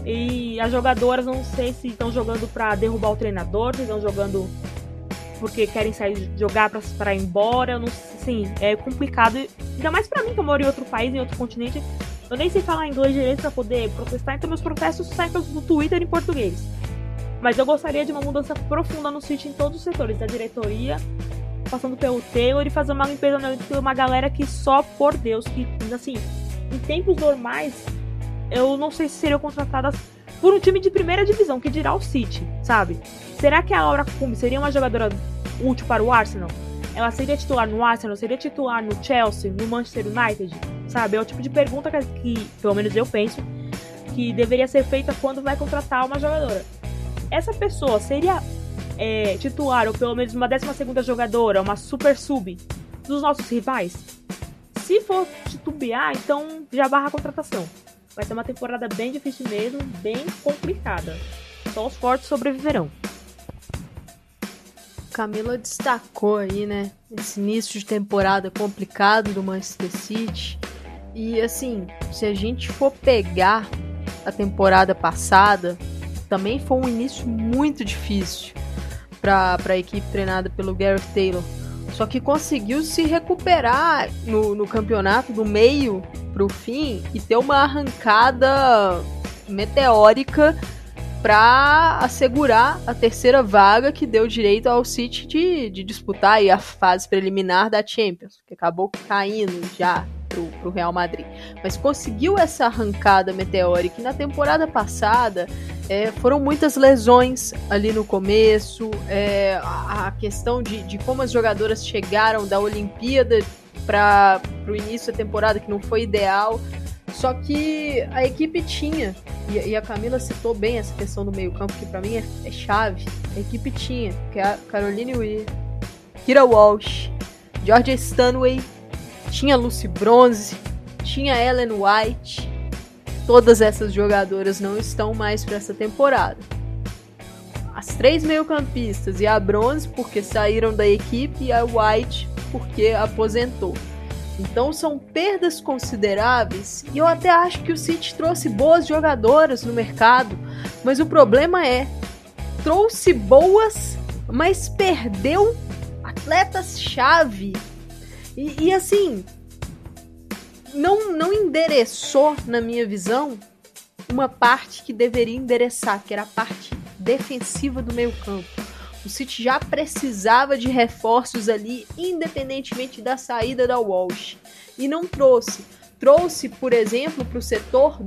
E as jogadoras, não sei se estão jogando para derrubar o treinador, se estão jogando porque querem sair jogar pra ir embora. Eu não assim, é complicado. Ainda mais pra mim, que eu moro em outro país, em outro continente. Eu nem sei falar inglês direito pra poder protestar, então meus protestos saem no Twitter em português. Mas eu gostaria de uma mudança profunda no City em todos os setores, da diretoria, passando pelo Taylor e fazer uma limpeza de uma galera que só por Deus, que assim, em tempos normais, eu não sei se seriam contratadas por um time de primeira divisão, que dirá o City, sabe? Será que a Laura Cume seria uma jogadora útil para o Arsenal? Ela seria titular no Arsenal? Seria titular no Chelsea? No Manchester United? Sabe? É o tipo de pergunta que, que pelo menos eu penso, que deveria ser feita quando vai contratar uma jogadora. Essa pessoa seria é, titular, ou pelo menos uma 12 jogadora, uma super sub dos nossos rivais? Se for titubear, então já barra a contratação. Vai ser uma temporada bem difícil mesmo, bem complicada. Só os fortes sobreviverão. Camila destacou aí, né, esse início de temporada complicado do Manchester City. E assim, se a gente for pegar a temporada passada, também foi um início muito difícil para a equipe treinada pelo Gareth Taylor. Só que conseguiu se recuperar no, no campeonato do meio para o fim e ter uma arrancada meteórica para assegurar a terceira vaga que deu direito ao City de, de disputar a fase preliminar da Champions, que acabou caindo já pro, pro Real Madrid. Mas conseguiu essa arrancada meteórica e na temporada passada é, foram muitas lesões ali no começo, é, a, a, questão de, de como as jogadoras chegaram da Olimpíada para o início da temporada, que não foi ideal. Só que a equipe tinha, e, e a Camila citou bem essa questão do meio-campo, que para mim é, é, chave. A equipe tinha, que é a Caroline Weir, Kira Walsh, Georgia Stanway, tinha Lucy Bronze, tinha Ellen White. Todas essas jogadoras não estão mais para essa temporada. As três meio-campistas e a Bronze, porque saíram da equipe, e a White, porque aposentou. Então são perdas consideráveis e eu até acho que o City trouxe boas jogadoras no mercado, mas o problema é trouxe boas, mas perdeu atletas-chave. E, e, assim, não, não endereçou, na minha visão, uma parte que deveria endereçar, que era a parte defensiva do meio-campo. O City já precisava de reforços ali, independentemente da saída da Walsh. E não trouxe. Trouxe, por exemplo, para o setor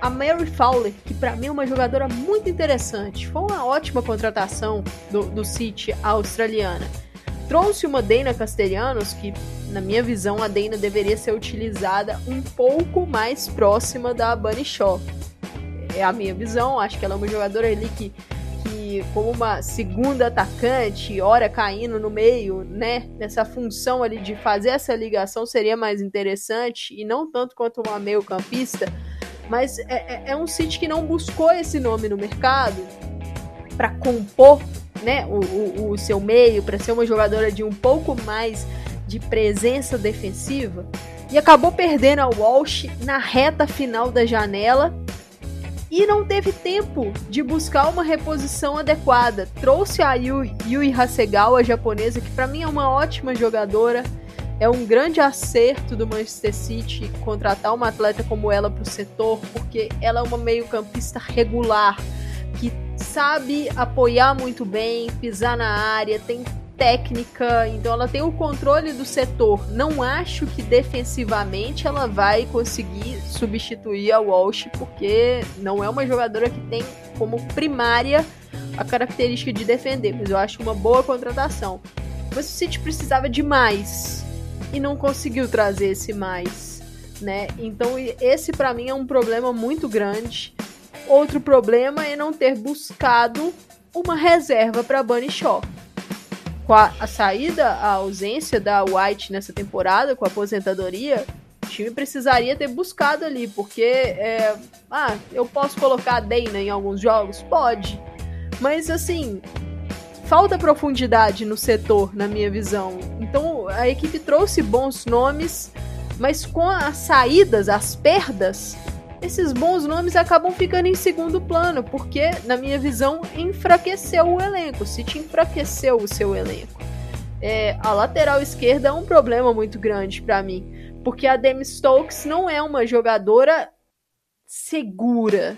a Mary Fowler, que para mim é uma jogadora muito interessante. Foi uma ótima contratação do, do City australiana. Trouxe uma Dana Castellanos, que na minha visão a Dana deveria ser utilizada um pouco mais próxima da Bunny Shaw. É a minha visão, acho que ela é uma jogadora ali que como uma segunda atacante, hora caindo no meio, né? Nessa função ali de fazer essa ligação seria mais interessante e não tanto quanto uma meio-campista. Mas é, é, é um City que não buscou esse nome no mercado para compor né, o, o, o seu meio, para ser uma jogadora de um pouco mais de presença defensiva e acabou perdendo a Walsh na reta final da janela e não teve tempo de buscar uma reposição adequada. Trouxe a Yui, Yui Hasegawa, japonesa, que para mim é uma ótima jogadora. É um grande acerto do Manchester City contratar uma atleta como ela para o setor, porque ela é uma meio-campista regular, que sabe apoiar muito bem, pisar na área, tem técnica, então ela tem o controle do setor. Não acho que defensivamente ela vai conseguir substituir a Walsh, porque não é uma jogadora que tem como primária a característica de defender, mas eu acho uma boa contratação. Mas o City precisava de mais e não conseguiu trazer esse mais, né? Então esse para mim é um problema muito grande. Outro problema é não ter buscado uma reserva para Bunny Shaw. Com a, a, saída, a ausência da White nessa temporada, com a aposentadoria, o time precisaria ter buscado ali, porque é, ah, eu posso colocar a Dana em alguns jogos? Pode. Mas assim, falta profundidade no setor, na minha visão. Então a equipe trouxe bons nomes, mas com as saídas, as perdas, esses bons nomes acabam ficando em segundo plano, porque, na minha visão, enfraqueceu o elenco. City enfraqueceu o seu elenco. É, a lateral esquerda é um problema muito grande para mim, porque a Demi Stokes não é uma jogadora segura.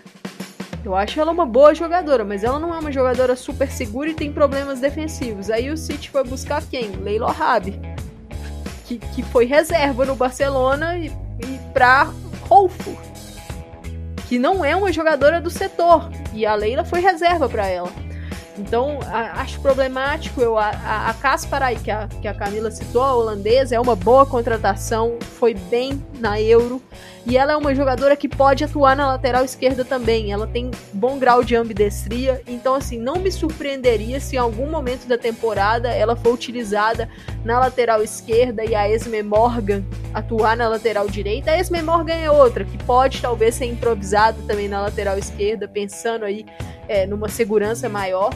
Eu acho ela uma boa jogadora, mas ela não é uma jogadora super segura e tem problemas defensivos. Aí o City foi buscar quem? Leila Rabi, que, que foi reserva no Barcelona e, e para Holford que não é uma jogadora do setor. E a Leila foi reserva para ela. Então, a, acho problemático. Eu, a, a que a, que a Camila citou, a holandesa, é uma boa contratação, foi bem na Euro. E ela é uma jogadora que pode atuar na lateral esquerda também. Ela tem bom grau de ambidestria. Então, assim, não me surpreenderia se em algum momento da temporada ela for utilizada na lateral esquerda e a Esme Morgan atuar na lateral direita. A Esme Morgan é outra, que pode talvez ser improvisada também na lateral esquerda, pensando aí é, numa segurança maior.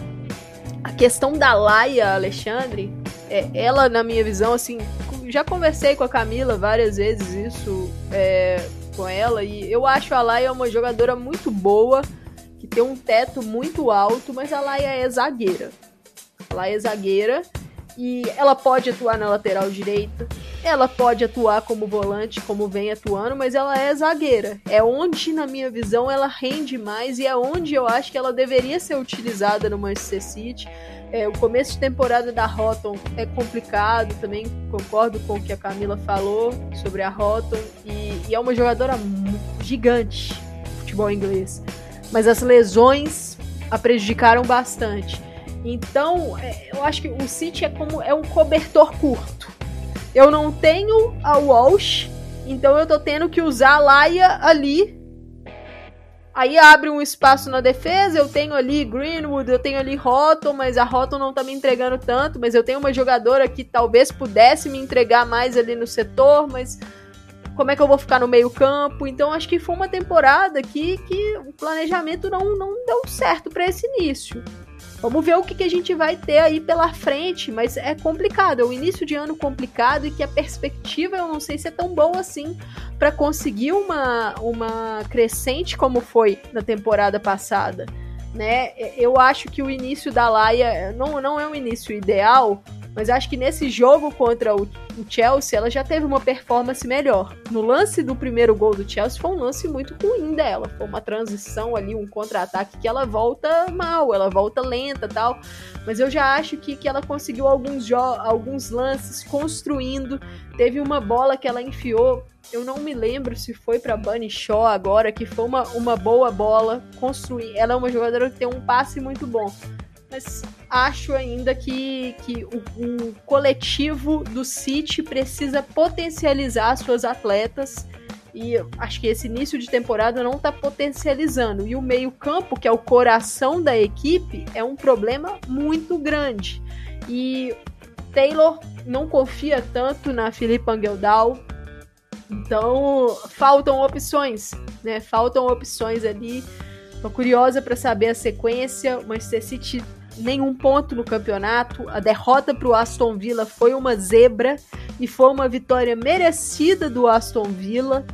A questão da Laia, Alexandre, é, ela, na minha visão, assim, já conversei com a Camila várias vezes isso é, com ela, e eu acho a Laia uma jogadora muito boa, que tem um teto muito alto, mas a Laia é zagueira. A Laia é zagueira e ela pode atuar na lateral direita, ela pode atuar como volante, como vem atuando, mas ela é zagueira. É onde, na minha visão, ela rende mais e é onde eu acho que ela deveria ser utilizada no Manchester City. É, o começo de temporada da Rotten é complicado, também concordo com o que a Camila falou sobre a Rotten, e, e é uma jogadora gigante futebol inglês. Mas as lesões a prejudicaram bastante. Então, é, eu acho que o City é como é um cobertor curto. Eu não tenho a Walsh, então eu tô tendo que usar a Laia ali. Aí abre um espaço na defesa, eu tenho ali Greenwood, eu tenho ali Rotten, mas a Rotten não tá me entregando tanto, mas eu tenho uma jogadora que talvez pudesse me entregar mais ali no setor, mas como é que eu vou ficar no meio campo? Então acho que foi uma temporada que, que o planejamento não, não deu certo para esse início. Vamos ver o que, que a gente vai ter aí pela frente, mas é complicado, é o início de ano complicado e que a perspectiva eu não sei se é tão boa assim para conseguir uma, uma crescente como foi na temporada passada. Né? Eu acho que o início da Laia não, não é um início ideal, mas acho que nesse jogo contra o, o, Chelsea, ela já teve uma performance melhor. No lance do primeiro gol do Chelsea, foi um lance muito ruim dela. Foi uma transição ali, um contra-ataque que ela volta mal, ela volta lenta tal. Mas eu já acho que, que ela conseguiu alguns, alguns lances construindo. Teve uma bola que ela enfiou eu não me lembro se foi para Bunny Shaw agora, que foi uma, uma boa bola construir. Ela é uma jogadora que tem um passe muito bom mas acho ainda que, que o, o coletivo do City precisa potencializar suas atletas e acho que esse início de temporada não está potencializando. E o meio-campo, que é o coração da equipe, é um problema muito grande. E Taylor não confia tanto na Filipe Angeldal. Então, faltam opções, né? Faltam opções ali. Tô curiosa para saber a sequência. O Manchester City nenhum ponto no campeonato. A derrota para o Aston Villa foi uma zebra e foi uma vitória merecida do Aston Villa,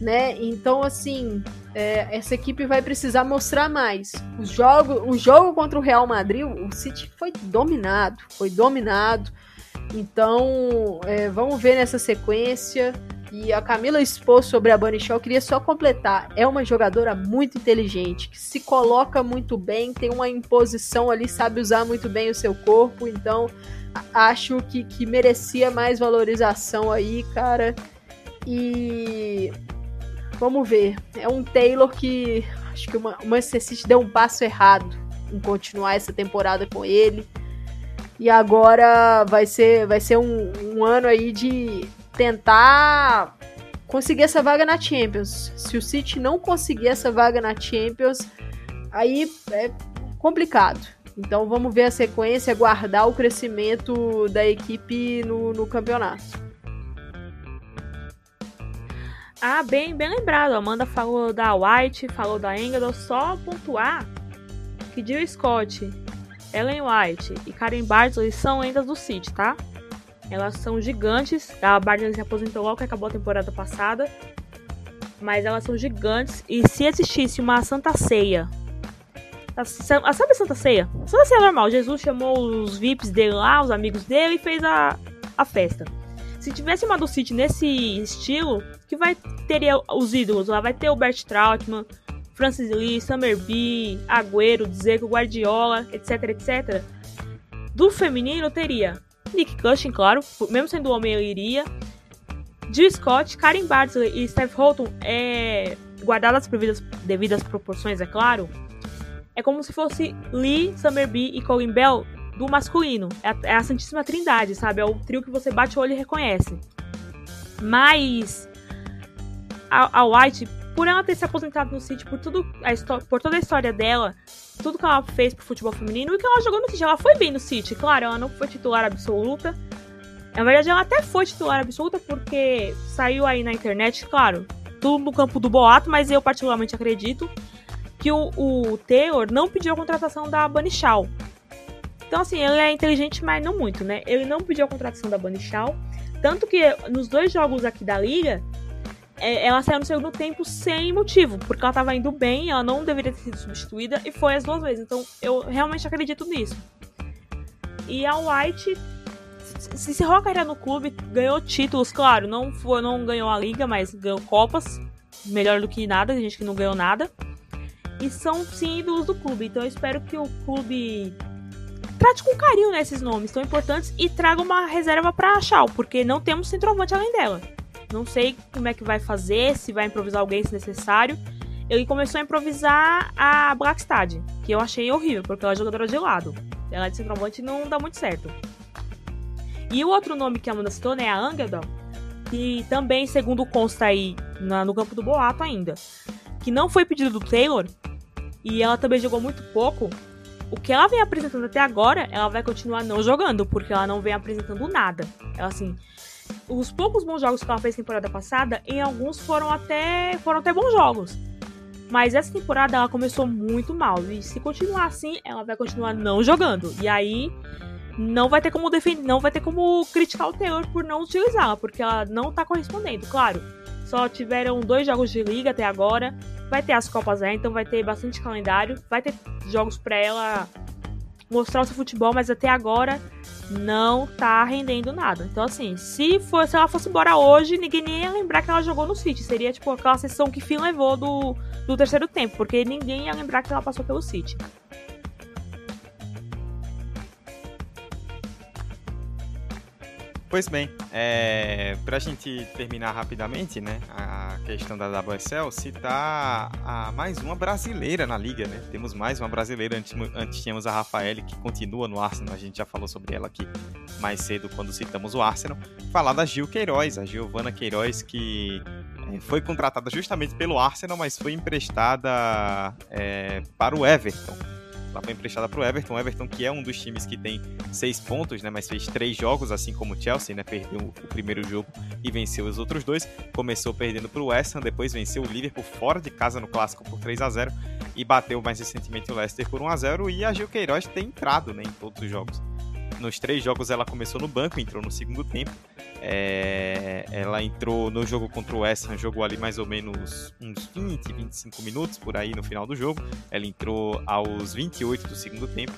né? Então, assim, é, essa equipe vai precisar mostrar mais. O jogo, o jogo contra o Real Madrid, o City foi dominado, foi dominado. Então, é, vamos ver nessa sequência. E a Camila expôs sobre a Bunny Shaw, eu queria só completar. É uma jogadora muito inteligente, que se coloca muito bem, tem uma imposição ali, sabe usar muito bem o seu corpo, então acho que, que merecia mais valorização aí, cara. E vamos ver. É um Taylor que acho que o Manchester City deu um passo errado em continuar essa temporada com ele. E agora vai ser, vai ser um, um ano aí de tentar conseguir essa vaga na Champions. Se o City não conseguir essa vaga na Champions, aí é complicado. Então vamos ver a sequência, guardar o crescimento da equipe no, no campeonato. Ah, bem, bem lembrado. Amanda falou da White, falou da Engel. Só pontuar que Jill Scott, Ellen White e Karen Bartley são lendas do City, tá? Elas são gigantes. A Bartley se aposentou logo que acabou a temporada passada. Mas elas são gigantes. E se existisse uma Santa Ceia. Sabe a Santa Ceia? Santa Ceia normal. Jesus chamou os VIPs dele lá, os amigos dele, e fez a, a festa. Se tivesse uma do City nesse estilo, que vai teria os ídolos lá, vai ter o Bert Trautmann, Francis Lee, Summer Bee, Agüero, Dzeko, Guardiola, etc, etc. Do feminino teria Nick Cushing, claro, mesmo sendo homem ele iria. Jill Scott, Karen Bartley e Steph Holton, é, guardadas as devidas, devidas proporções, é claro, é como se fosse Lee, Summerby e Colin Bell do masculino. É a, é a Santíssima Trindade, sabe? É o trio que você bate o olho e reconhece. Mas a, a White, por ela ter se aposentado no City, por, tudo, a por toda a história dela, tudo que ela fez pro futebol feminino e que ela jogou no City. Ela foi bem no City, claro, ela não foi titular absoluta. Na verdade, ela até foi titular absoluta porque saiu aí na internet, claro, tudo no campo do boato, mas eu particularmente acredito que o, o Taylor não pediu a contratação da Bunny Shaw. Então, assim, ele é inteligente, mas não muito, né? Ele não pediu a contratação da Bunny Shaw. Tanto que nos dois jogos aqui da liga, ela saiu no segundo tempo sem motivo, porque ela tava indo bem, ela não deveria ter sido substituída e foi as duas vezes. Então eu realmente acredito nisso. E a White se encerrou a no clube, ganhou títulos, claro, não, foi, não ganhou a liga, mas ganhou Copas, melhor do que nada, tem gente que não ganhou nada. E são sim ídolos do clube, então eu espero que o clube trate com carinho nesses né, nomes tão importantes e traga uma reserva para a Shaw, porque não temos centroavante além dela. Não sei como é que vai fazer, se vai improvisar alguém se necessário. Ele começou a improvisar a Blackstad, que eu achei horrível, porque ela é jogadora de lado. Ela é de centroavante não dá muito certo. E o outro nome que a Amanda citou, né, a Angeldon, que também, segundo consta aí na, no campo do boato ainda, que não foi pedido do Taylor, e ela também jogou muito pouco, o que ela vem apresentando até agora, ela vai continuar não jogando, porque ela não vem apresentando nada. Ela, assim, os poucos bons jogos que ela fez temporada passada, em alguns foram até foram até bons jogos. Mas essa temporada ela começou muito mal e se continuar assim, ela vai continuar não jogando. E aí não vai ter como defender, não vai ter como criticar o Taylor por não utilizá-la, porque ela não tá correspondendo, claro. Só tiveram dois jogos de liga até agora. Vai ter as Copas aí, então vai ter bastante calendário. Vai ter jogos para ela mostrar o seu futebol, mas até agora não tá rendendo nada. Então, assim, se, for, se ela fosse embora hoje, ninguém nem ia lembrar que ela jogou no City. Seria, tipo, aquela sessão que Finn levou do, do terceiro tempo, porque ninguém ia lembrar que ela passou pelo City. Pois bem, é, para a gente terminar rapidamente, né, a questão da WSL, citar a mais uma brasileira na liga, né? Temos mais uma brasileira, antes, antes tínhamos a Rafael, que continua no Arsenal, a gente já falou sobre ela aqui mais cedo quando citamos o Arsenal. Falar da Gil Queiroz, a Giovana Queiroz, que é, foi contratada justamente pelo Arsenal, mas foi emprestada é, para o Everton ela foi emprestada para o Everton. Everton, que é um dos times que tem seis pontos, né? Mas fez três jogos, assim como o Chelsea, né? Perdeu o primeiro jogo e venceu os outros dois. Começou perdendo para o West Ham, depois venceu o Liverpool fora de casa no clássico por 3 a 0 e bateu mais recentemente o Leicester por 1 a 0 E a Gil Queiroz tem entrado, né? Em todos os jogos. Nos três jogos ela começou no banco, entrou no segundo tempo. É, ela entrou no jogo contra o West Ham, jogou ali mais ou menos uns 20, 25 minutos por aí no final do jogo. Ela entrou aos 28 do segundo tempo.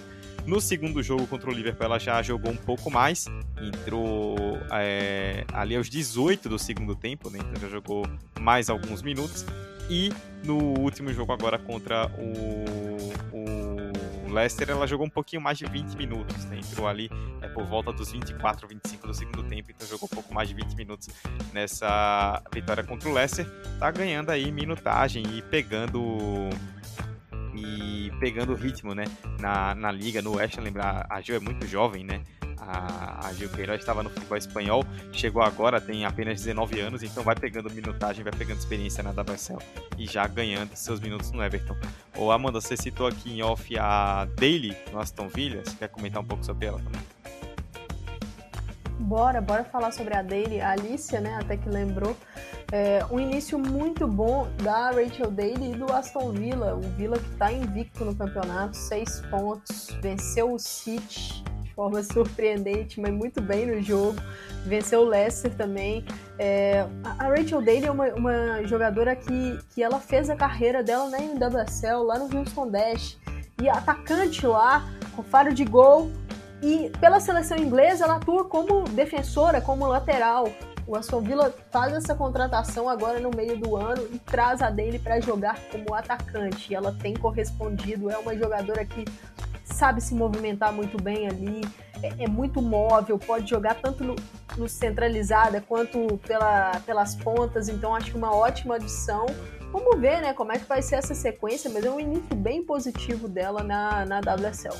No segundo jogo contra o Liverpool, ela já jogou um pouco mais, entrou é, ali aos 18 do segundo tempo, né? então já jogou mais alguns minutos. E no último jogo agora contra o, o Leicester, ela jogou um pouquinho mais de 20 minutos, né? entrou ali é, por volta dos 24, 25 do segundo tempo, então jogou um pouco mais de 20 minutos nessa vitória contra o Leicester. Tá ganhando aí minutagem e pegando e pegando ritmo, né, na, na liga, no West, lembrar, a Gil é muito jovem, né, a, a Gil Queiroz estava no futebol espanhol, chegou agora, tem apenas 19 anos, então vai pegando minutagem, vai pegando experiência na WSL e já ganhando seus minutos no Everton. Ô Amanda, você citou aqui em off a Daily no Aston Villa, você quer comentar um pouco sobre ela também? Bora, bora falar sobre a Daily, a Alicia, né, até que lembrou. É, um início muito bom da Rachel Daly e do Aston Villa. O Villa que está invicto no campeonato, seis pontos, venceu o City de forma surpreendente, mas muito bem no jogo. Venceu o Leicester também. É, a Rachel Daly é uma, uma, jogadora que, que ela fez a carreira dela na NWSL, lá no Houston Dash. E atacante lá, com faro de gol, e pela seleção inglesa, ela atua como defensora, como lateral. O Aston Villa faz essa contratação agora no meio do ano e traz a dele para jogar como atacante. E ela tem correspondido, é uma jogadora que sabe se movimentar muito bem ali, é, é muito móvel, pode jogar tanto no, no, centralizada quanto pela, pelas pontas, então acho que uma ótima adição. Vamos ver né, como é que vai ser essa sequência, mas é um início bem positivo dela na, na WSL.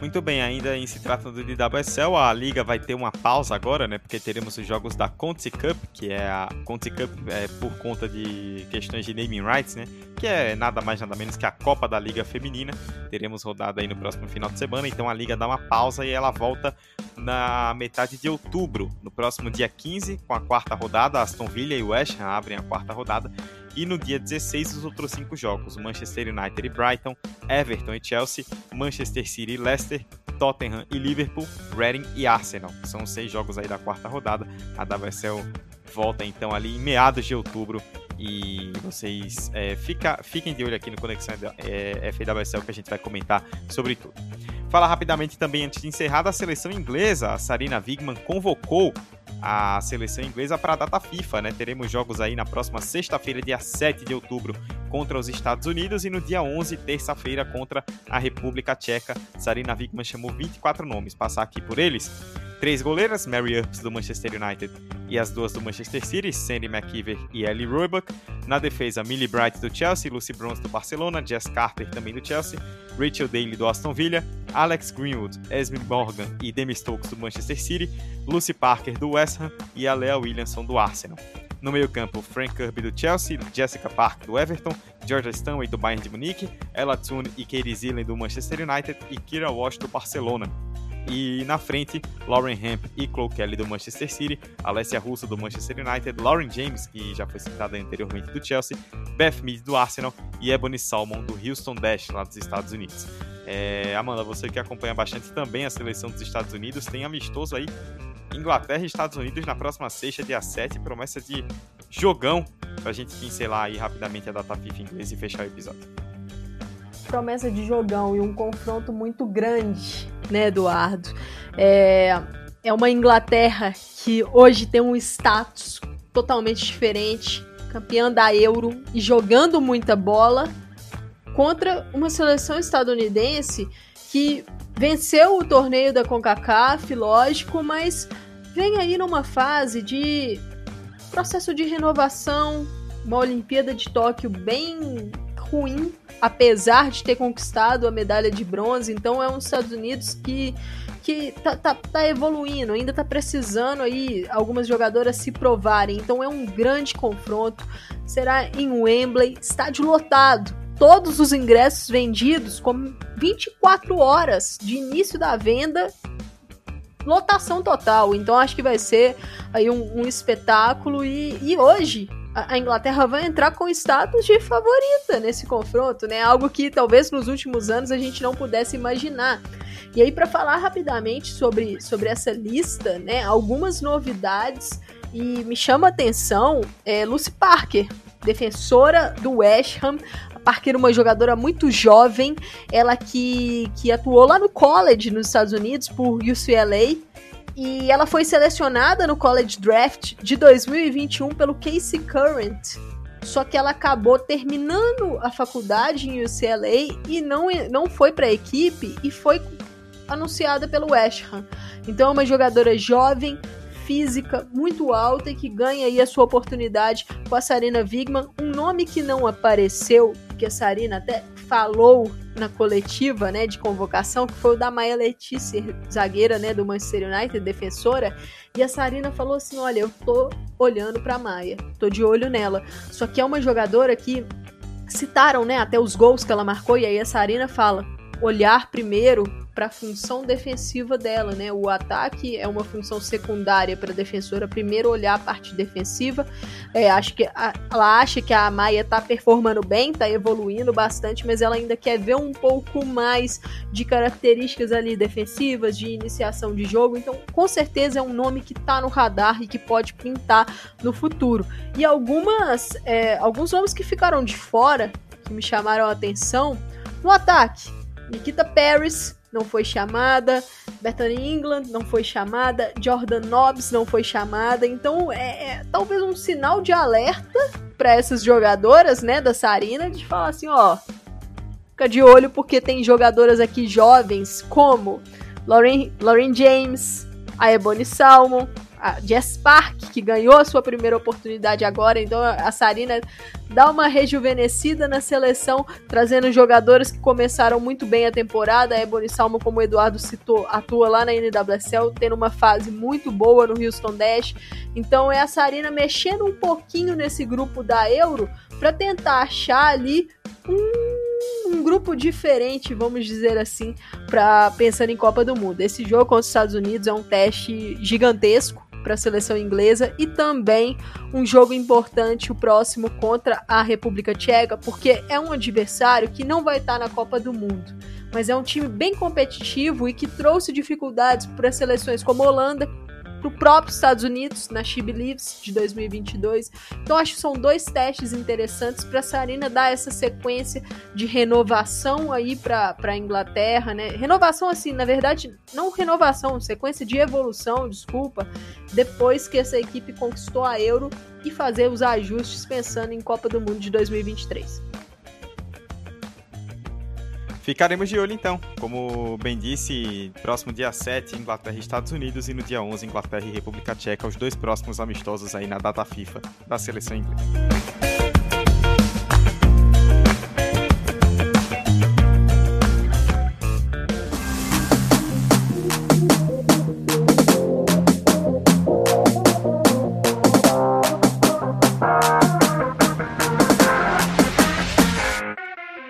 Muito bem, ainda em se tratando de WSL, a liga vai ter uma pausa agora, né? Porque teremos os jogos da Conti Cup, que é a Conti Cup é, por conta de questões de naming rights, né? Que é nada mais nada menos que a Copa da Liga Feminina. Teremos rodada aí no próximo final de semana, então a liga dá uma pausa e ela volta na metade de outubro, no próximo dia 15, com a quarta rodada. Aston Villa e West Ham abrem a quarta rodada e no dia 16, os outros cinco jogos: Manchester United e Brighton, Everton e Chelsea, Manchester City e Leicester, Tottenham e Liverpool, Reading e Arsenal. São seis jogos aí da quarta rodada. A WSL volta então ali em meados de outubro. E vocês é, fica, fiquem de olho aqui no Conexão é, FWSL que a gente vai comentar sobre tudo. Fala rapidamente também antes de encerrar a seleção inglesa. A Sarina Wigman convocou a seleção inglesa para a data FIFA, né? Teremos jogos aí na próxima sexta-feira, dia 7 de outubro, contra os Estados Unidos e no dia 11, terça-feira, contra a República Tcheca. Sarina Wigman chamou 24 nomes, passar aqui por eles. Três goleiras, Mary Earps do Manchester United e as duas do Manchester City, Sandy McKeever e Ellie Roebuck. Na defesa, Millie Bright do Chelsea, Lucy Bronze do Barcelona, Jess Carter também do Chelsea, Rachel Daly do Aston Villa, Alex Greenwood, Esme Morgan e Demi Stokes do Manchester City, Lucy Parker do West Ham e a Lea Williamson do Arsenal. No meio-campo, Frank Kirby do Chelsea, Jessica Park do Everton, Georgia Stanway do Bayern de Munique, Ella Toone e Katie Zillen do Manchester United e Kira Walsh do Barcelona. E na frente, Lauren Hemp e Chloe Kelly do Manchester City, Alessia Russo do Manchester United, Lauren James, que já foi citada anteriormente do Chelsea, Beth Mead do Arsenal e Ebony Salmon do Houston Dash, lá dos Estados Unidos. É, Amanda, você que acompanha bastante também a seleção dos Estados Unidos, tem amistoso aí Inglaterra e Estados Unidos na próxima sexta, dia 7, promessa de jogão pra gente pincelar aí rapidamente a data FIFA inglesa e fechar o episódio. Promessa de jogão e um confronto muito grande né, Eduardo? É, é uma Inglaterra que hoje tem um status totalmente diferente, campeã da Euro e jogando muita bola, contra uma seleção estadunidense que venceu o torneio da CONCACAF, lógico, mas vem aí numa fase de processo de renovação, uma Olimpíada de Tóquio bem ruim apesar de ter conquistado a medalha de bronze. Então é um Estados Unidos que que tá, tá, tá, evoluindo, ainda tá precisando aí algumas jogadoras se provarem. Então é um grande confronto. Será em Wembley, estádio lotado. Todos os ingressos vendidos com 24 horas de início da venda. Lotação total. Então acho que vai ser aí um, um espetáculo. E, e hoje a Inglaterra vai entrar com status de favorita nesse confronto, né? Algo que talvez nos últimos anos a gente não pudesse imaginar. E aí, para falar rapidamente sobre, sobre essa lista, né? Algumas novidades e me chama a atenção é Lucy Parker, defensora do West Ham, Parker, uma jogadora muito jovem, ela que, que atuou lá no college nos Estados Unidos por UCLA. E ela foi selecionada no College Draft de 2021 pelo Casey Current. Só que ela acabou terminando a faculdade em UCLA e não, não foi para a equipe e foi anunciada pelo West Ham. Então é uma jogadora jovem, física muito alta e que ganha aí a sua oportunidade com a Sarina Wigman, um nome que não apareceu, que a Sarina até falou na coletiva, né, de convocação, que foi o da Maia Letícia, zagueira, né, do Manchester United, defensora, e a Sarina falou assim, olha, eu tô olhando para Maia, tô de olho nela. Só que é uma jogadora que citaram, né, até os gols que ela marcou e aí a Sarina fala: olhar primeiro para a função defensiva dela, né? O ataque é uma função secundária para a defensora primeiro olhar a parte defensiva. É, acho que a, ela acha que a Maia está performando bem, está evoluindo bastante, mas ela ainda quer ver um pouco mais de características ali defensivas, de iniciação de jogo. Então, com certeza é um nome que está no radar e que pode pintar no futuro. E algumas, é, alguns nomes que ficaram de fora que me chamaram a atenção no ataque. Nikita Paris não foi chamada, Bethany England não foi chamada, Jordan Nobbs não foi chamada. Então é, é talvez um sinal de alerta para essas jogadoras, né, da Sarina, de falar assim, ó, fica de olho porque tem jogadoras aqui jovens como Lauren, Lauren James, a Ebony Salmon, a Jess Park, que ganhou a sua primeira oportunidade agora, então a Sarina dá uma rejuvenescida na seleção, trazendo jogadores que começaram muito bem a temporada. A Ebony Salmo, como o Eduardo citou, atua lá na NWSL, tendo uma fase muito boa no Houston Dash. Então é a Sarina mexendo um pouquinho nesse grupo da Euro para tentar achar ali um, um, grupo diferente, vamos dizer assim, para pensando em Copa do Mundo. Esse jogo contra os Estados Unidos é um teste gigantesco para a seleção inglesa e também um jogo importante, o próximo contra a República Tcheca, porque é um adversário que não vai estar na Copa do Mundo, mas é um time bem competitivo e que trouxe dificuldades para seleções como Holanda, para o próprio Estados Unidos, na She Believes de 2022. Então, acho que são dois testes interessantes para a Sarina dar essa sequência de renovação aí para a Inglaterra, né? Renovação, assim, na verdade, não renovação, sequência de evolução, desculpa, depois que essa equipe conquistou a Euro e fazer os ajustes pensando em Copa do Mundo de 2023. Ficaremos de olho então. Como bem disse, próximo dia 7, Inglaterra e Estados Unidos, e no dia 11, Inglaterra e República Tcheca, os dois próximos amistosos aí na data FIFA da seleção inglesa.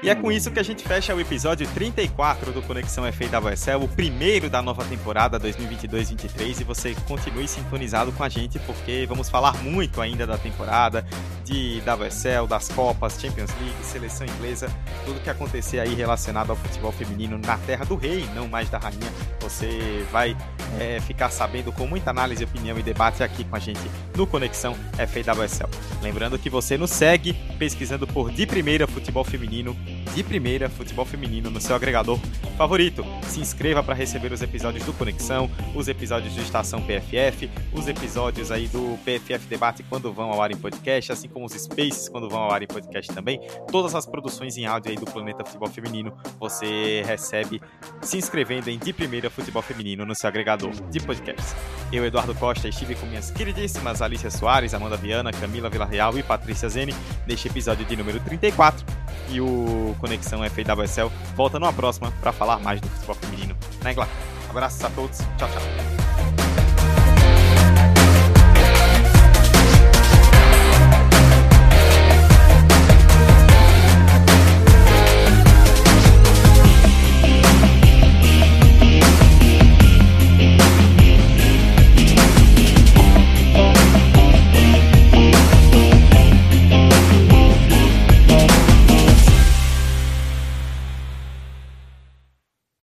E é com isso que a gente fecha o episódio 34 do Conexão FAWSL, o primeiro da nova temporada 2022-23. E você continue sintonizado com a gente, porque vamos falar muito ainda da temporada, de WSL, das Copas, Champions League, seleção inglesa, tudo que acontecer aí relacionado ao futebol feminino na terra do rei, não mais da rainha. Você vai é, ficar sabendo com muita análise, opinião e debate aqui com a gente no Conexão FAWSL. Lembrando que você nos segue pesquisando por De Primeira Futebol Feminino de primeira futebol feminino no seu agregador favorito. Se inscreva para receber os episódios do Conexão, os episódios de Estação PFF, os episódios aí do PFF Debate quando vão ao ar em podcast, assim como os Spaces quando vão ao ar em podcast também. Todas as produções em áudio aí do Planeta Futebol Feminino você recebe se inscrevendo em De Primeira Futebol Feminino no seu agregador de podcast. Eu, Eduardo Costa, estive com minhas queridíssimas Alicia Soares, Amanda Viana, Camila Villarreal e Patrícia Zene neste episódio de número 34. E o Conexão FAWSL volta numa próxima para falar mais do futebol feminino na Inglaterra. Abraços a todos, tchau, tchau.